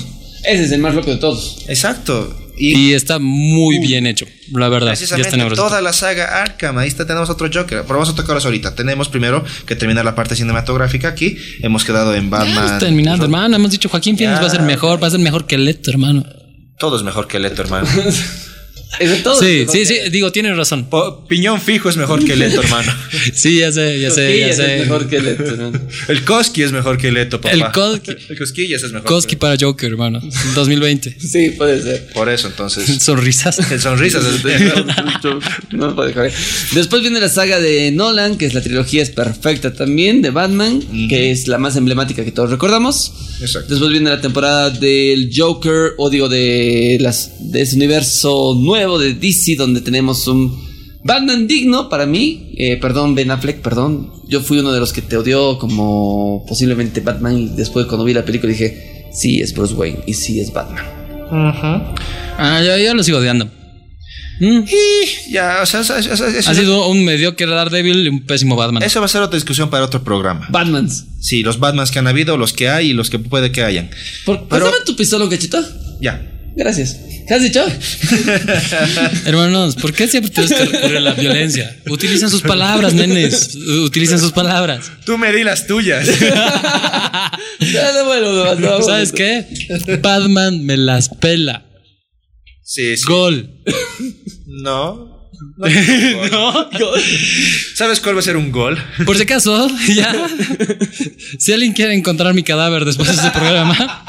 ese es el más loco de todos. Exacto. Y Y está muy bien hecho, la verdad. Ya está precisamente toda la saga Arkham, ahí está, tenemos otro Joker. Pero vamos a tocarlos ahorita. Tenemos primero que terminar la parte cinematográfica aquí. Hemos quedado en Batman. hermano. Hemos dicho Joaquín Phoenix va a ser mejor, va a ser mejor que Leto, hermano. Todo es mejor que Leto, hermano. Es de todo. Sí, sí, sí, digo, tienes razón. Po- Piñón fijo es mejor que Leto, hermano. Sí, ya sé, ya sé, ya es sé. mejor que el Leto, ¿no? El Koski es mejor que Leto, papá. El Koski. El Cosquillas es mejor. Koski para Joker, hermano. 2020. Sí, puede ser. Por eso, entonces. Sonrisas. El sonrisas es No puede joder. Después viene la saga de Nolan, que es la trilogía es perfecta también, de Batman, que es la más emblemática que todos recordamos. Exacto. Después viene la temporada del Joker, o digo, de, las, de ese universo nuevo de DC, donde tenemos un Batman digno para mí. Eh, perdón, Ben Affleck, perdón. Yo fui uno de los que te odió como posiblemente Batman, y después cuando vi la película dije, sí, es Bruce Wayne, y sí es Batman. Ah, yo, yo lo sigo odiando. Mm. Ya, o sea, eso, eso- eso- Ha sido un mediocre Daredevil y un pésimo Batman. eso va a ser otra discusión para otro programa. Batmans. Sí, los Batmans que han habido, los que hay y los que puede que hayan. ¿Por, Pero- tu pistola, un cachito. Ya. Gracias. ¿Qué has dicho? Hermanos, ¿por qué siempre tienes que recurrir a la violencia? Utilicen sus palabras, nenes. Utilicen sus palabras. Tú me di las tuyas. Ya, no, bueno, no, no, ¿Sabes qué? Batman me las pela. sí, sí. Gol. No. ¿No? ¿Sabes cuál va a ser un gol? Por si acaso, ya. Si alguien quiere encontrar mi cadáver después de este programa,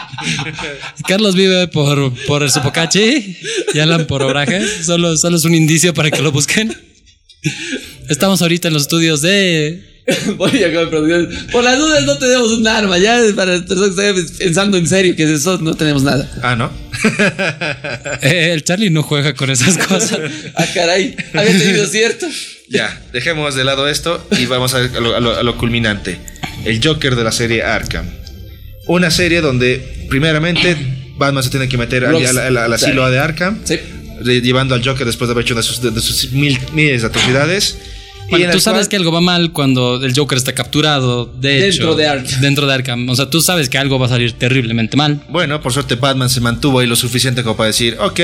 Carlos vive por, por el Sopocachi y Alan por Obraje. Solo, solo es un indicio para que lo busquen. Estamos ahorita en los estudios de. Voy a producción. Por las dudas no tenemos un arma, ya para las personas que estén pensando en serio que es eso, no tenemos nada. Ah, ¿no? Eh, el Charlie no juega con esas cosas. Ah, caray, había tenido cierto. ya, dejemos de lado esto y vamos a, lo, a lo- a lo culminante. El Joker de la serie Arkham. Una serie donde, primeramente, Batman se tiene que meter al, al- al- al asilo de Arkham, Sí. llevando al Joker después de haber hecho una de sus, de sus mil, miles de atrocidades. Bueno, tú sabes cual- que algo va mal cuando el Joker está capturado. De Dentro hecho, de Arkham. Dentro de Arkham. O sea, tú sabes que algo va a salir terriblemente mal. Bueno, por suerte Batman se mantuvo ahí lo suficiente como para decir, ok,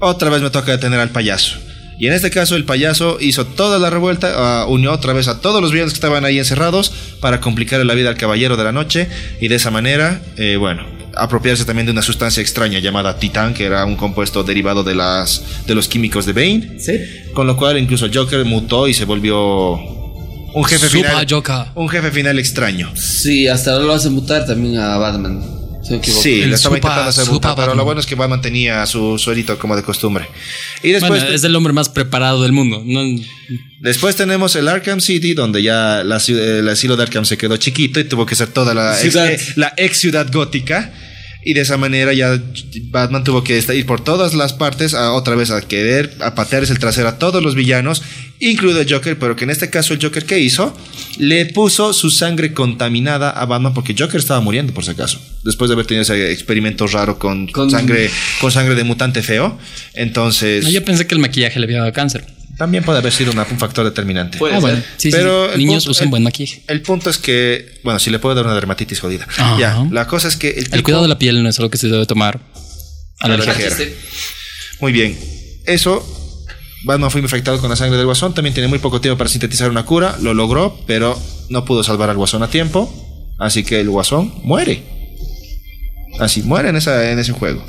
otra vez me toca detener al payaso. Y en este caso el payaso hizo toda la revuelta, ah, unió otra vez a todos los villanos que estaban ahí encerrados para complicarle la vida al caballero de la noche y de esa manera, eh, bueno, apropiarse también de una sustancia extraña llamada titán, que era un compuesto derivado de, las, de los químicos de Bane, Sí. con lo cual incluso el Joker mutó y se volvió un jefe Super final. Joker. Un jefe final extraño. Sí, hasta ahora lo hace mutar también a Batman. Sí, El le estaba super- intentando hacer mutar, pero lo bueno es que Batman tenía su suerito como de costumbre. Y después, bueno, es el hombre más preparado del mundo. No- después tenemos el Arkham City, donde ya la el asilo de Arkham se quedó chiquito y tuvo que ser toda la Ciudad. eh, la ex ciudad gótica. Y de esa manera ya Batman tuvo que estar- ir por todas las partes a otra vez a querer a patearles el trasero a todos los villanos, incluido el Joker, pero que en este caso el Joker que hizo le puso su sangre contaminada a Batman porque Joker estaba muriendo por si acaso, después de haber tenido ese experimento raro con, Con- sangre con sangre de mutante feo. Entonces, No, yo pensé que el maquillaje le había dado cáncer. También puede haber sido una- un factor determinante. Puede Ah, ser. bueno. Sí, Pero sí. Niños punto- usen el- buen maquillaje. El punto es que, bueno, si le puede dar una dermatitis jodida. Ajá. Ya, la cosa es que el, cuidado de la piel no es algo que se debe tomar a la la ligera. ligera. Chiste. Muy bien. Eso, Batman fue infectado con la sangre del guasón. También tiene muy poco tiempo para sintetizar una cura. Lo logró, pero no pudo salvar al guasón a tiempo. Así que el guasón muere. Así, muere en, esa, en ese juego.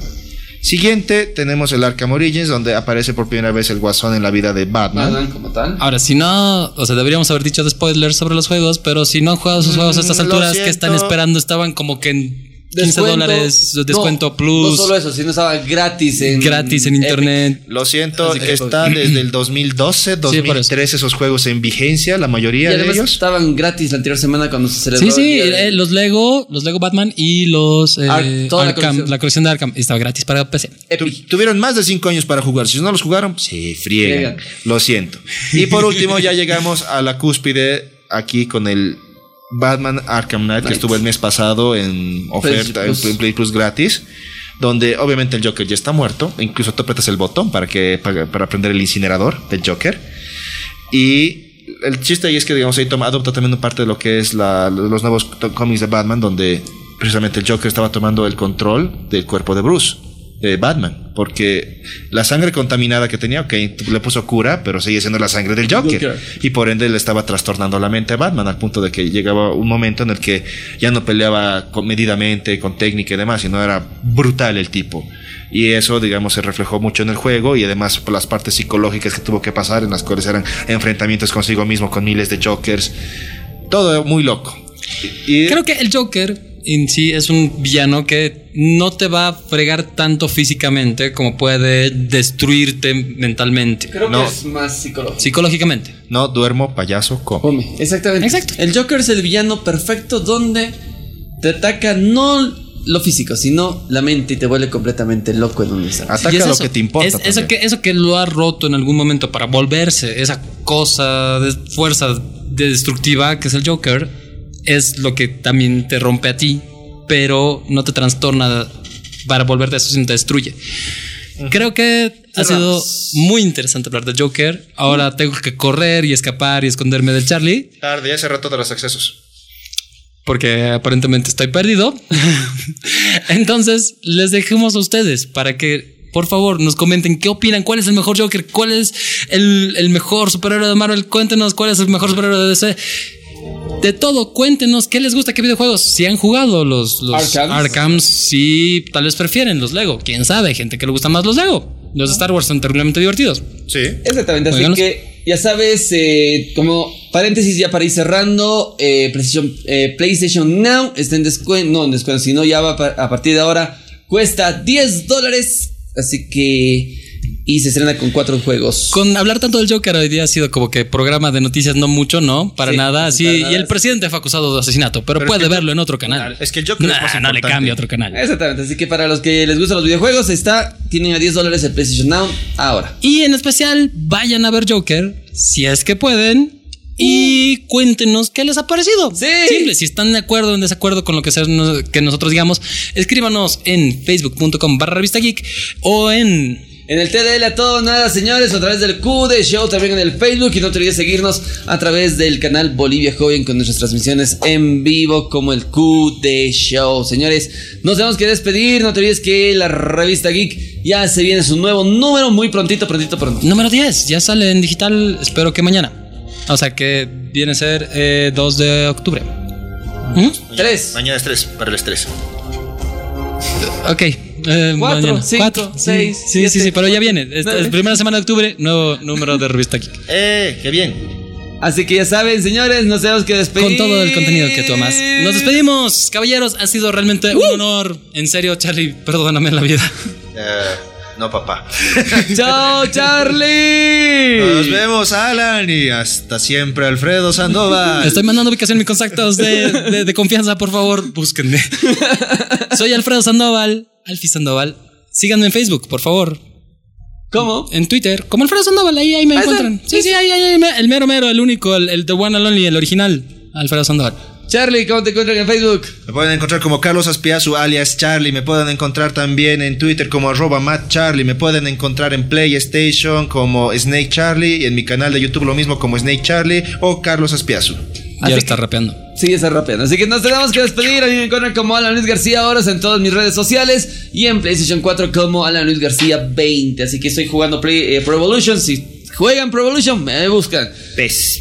Siguiente, tenemos el Arkham Origins, donde aparece por primera vez el guasón en la vida de Batman. Batman como tal. Ahora, si no, o sea, deberíamos haber dicho de spoilers sobre los juegos, pero si no han jugado sus juegos a estas Mm, alturas, ¿qué están esperando? Estaban como que en 15 Descuento- dólares, descuento no, plus, No solo eso, sino estaba gratis en. gratis en Epic. internet. Lo siento, que- está desde el 2012, por eso. 2013 esos juegos en vigencia, la Y mayoría de además ellos. estaban gratis la anterior semana cuando se celebró. Sí, sí, el día de- eh, los Lego, los Lego Batman y los eh, Ar- toda la Arkham, colección. la colección de Arkham estaba gratis para PC. Tu- tuvieron más de 5 años para jugar. Si no los jugaron, se friegan. Friegan. Lo siento. Y por último, ya llegamos a la cúspide aquí con el Batman Arkham Knight, que estuvo el mes pasado en oferta, en Plus. Play, Plus gratis. Donde obviamente el Joker ya está muerto. Incluso tú apretas el botón para, que, para, para prender el incinerador del Joker. Y el chiste ahí es que, digamos, ahí toma, adopta también parte de lo que es la- los nuevos cómics de Batman, donde precisamente el Joker estaba tomando el control del cuerpo de Bruce, de Batman, porque la sangre contaminada que tenía, ok, le puso cura, pero sigue siendo la sangre del Joker. Joker. Y por ende le estaba trastornando la mente a Batman, al punto de que llegaba un momento en el que ya no peleaba con- medidamente, con técnica y demás, sino era brutal el tipo. Y eso, digamos, se reflejó mucho en el juego y además por las partes psicológicas que tuvo que pasar, en las cuales eran enfrentamientos consigo mismo con miles de Jokers. Todo muy loco. Y, Creo que el Joker en sí es un villano que no te va a fregar tanto físicamente como puede destruirte mentalmente, Creo No. que es más psicológico. psicológicamente. no duermo, payaso, come. Come. Exactamente. Exacto. El Joker es el villano perfecto donde te ataca no lo físico, sino la mente y te vuelve completamente loco en un instante. Ataca es lo eso, que te importa. es eso, que, eso que lo ha roto en algún momento para volverse esa cosa de fuerza de destructiva que es el Joker, es lo que también te rompe a ti, pero no te trastorna para volverte eso, sino te destruye. Creo que ha sido muy interesante hablar del Joker. Ahora tengo que correr y escapar y esconderme del Charlie. Tarde, ya cerró todos los accesos. porque aparentemente estoy perdido. Entonces, les dejemos a ustedes para que, por favor, nos comenten qué opinan, cuál es el mejor Joker, cuál es el, el mejor superhéroe de Marvel, cuéntenos cuál es el mejor superhéroe de DC. De todo, cuéntenos qué les gusta, qué videojuegos, si han jugado los, los Arkhams. Arkhams, si tal vez prefieren los Lego, quién sabe, hay gente que le gusta más los Lego. Los Star Wars son terriblemente divertidos. Sí. Exactamente, así que ya sabes, eh, como paréntesis ya para ir cerrando, eh, PlayStation, eh, PlayStation Now está en descuento, no en descuento, sino ya va a partir de ahora, cuesta 10 dólares, así que... Y se estrena con cuatro juegos. Con hablar tanto del Joker hoy día ha sido como que programa de noticias no mucho, ¿no? Para Sí, nada. para Sí, nada, y el presidente fue acusado de ascinato, pero, Pero es puede que- verlo en otro canal. Es que el Joker es Nah, más no le cambia a otro canal. Exactamente, así que para los que les gustan los videojuegos, está, tienen a 10 dólares el PlayStation Now ahora. Y en especial, vayan a ver Joker, si es que pueden, y cuéntenos qué les ha parecido. Sí. Simple, si están de acuerdo o en desacuerdo con lo que, sea, que nosotros digamos, escríbanos en facebook.com barra revista geek o en... En el TDL a todo nada, señores, a través del QD Show, también en el Facebook. Y no te olvides seguirnos a través del canal Bolivia Joven con nuestras transmisiones en vivo como el QD Show. Señores, nos tenemos que despedir. No te olvides que la revista Geek ya se viene su nuevo número muy prontito, prontito, prontito. Número 10, ya sale en digital, espero que mañana. O sea que viene a ser eh, 2 de octubre. ¿Mm? Tres. Mañana estrés, para el estrés. Ok. Eh, Cuatro, mañana. cinco, Cuatro, seis, Sí, sí, sí, pero ya viene. Es primera semana de octubre, nuevo número de revista Geek. ¡Eh! ¡Qué bien! Así que ya saben, señores, nos tenemos que despedir. Con todo el contenido que tú amas. Nos despedimos, caballeros. Ha sido realmente un honor. En serio, Charlie, perdóname la vida. Eh, no, papá. ¡Chao, Charlie! Nos vemos, Alan, y hasta siempre, Alfredo Sandoval. Estoy mandando ubicación en mis contactos de, de- de confianza, por favor, búsquenme. Soy Alfredo Sandoval, Alfie Sandoval. Síganme en Facebook, por favor. ¿Cómo? En Twitter, como Alfredo Sandoval, ahí, ahí me encuentran. Sí, sí, ahí, ahí, ahí, el mero mero, el único, el, el The One and Only, el original. Alfredo Sandoval. Charlie, ¿cómo te encuentran en Facebook? Me pueden encontrar como Carlos Aspiazu, alias Charlie. Me pueden encontrar también en Twitter como arroba Matt Charlie. Me pueden encontrar en PlayStation como Snake Charlie. Y en mi canal de YouTube lo mismo como Snake Charlie o Carlos Aspiazu. Ya Así está que- rapeando. Sí, está rapeando. Así que nos tenemos que despedir. A mí me encuentran como Alan Luis García Horas en todas mis redes sociales. Y en PlayStation 4 como Alan Luis García 20. Así que estoy jugando Play, eh, Pro Evolution. Si juegan Pro Evolution, me buscan.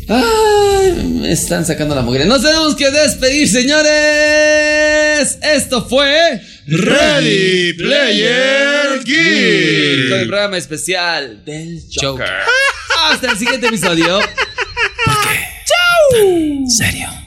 Ay, me están sacando la mugre. Nos tenemos que despedir, señores. Esto fue Ready Player Geek. Con el programa especial del Joker. Joker. Hasta el siguiente episodio. Serio.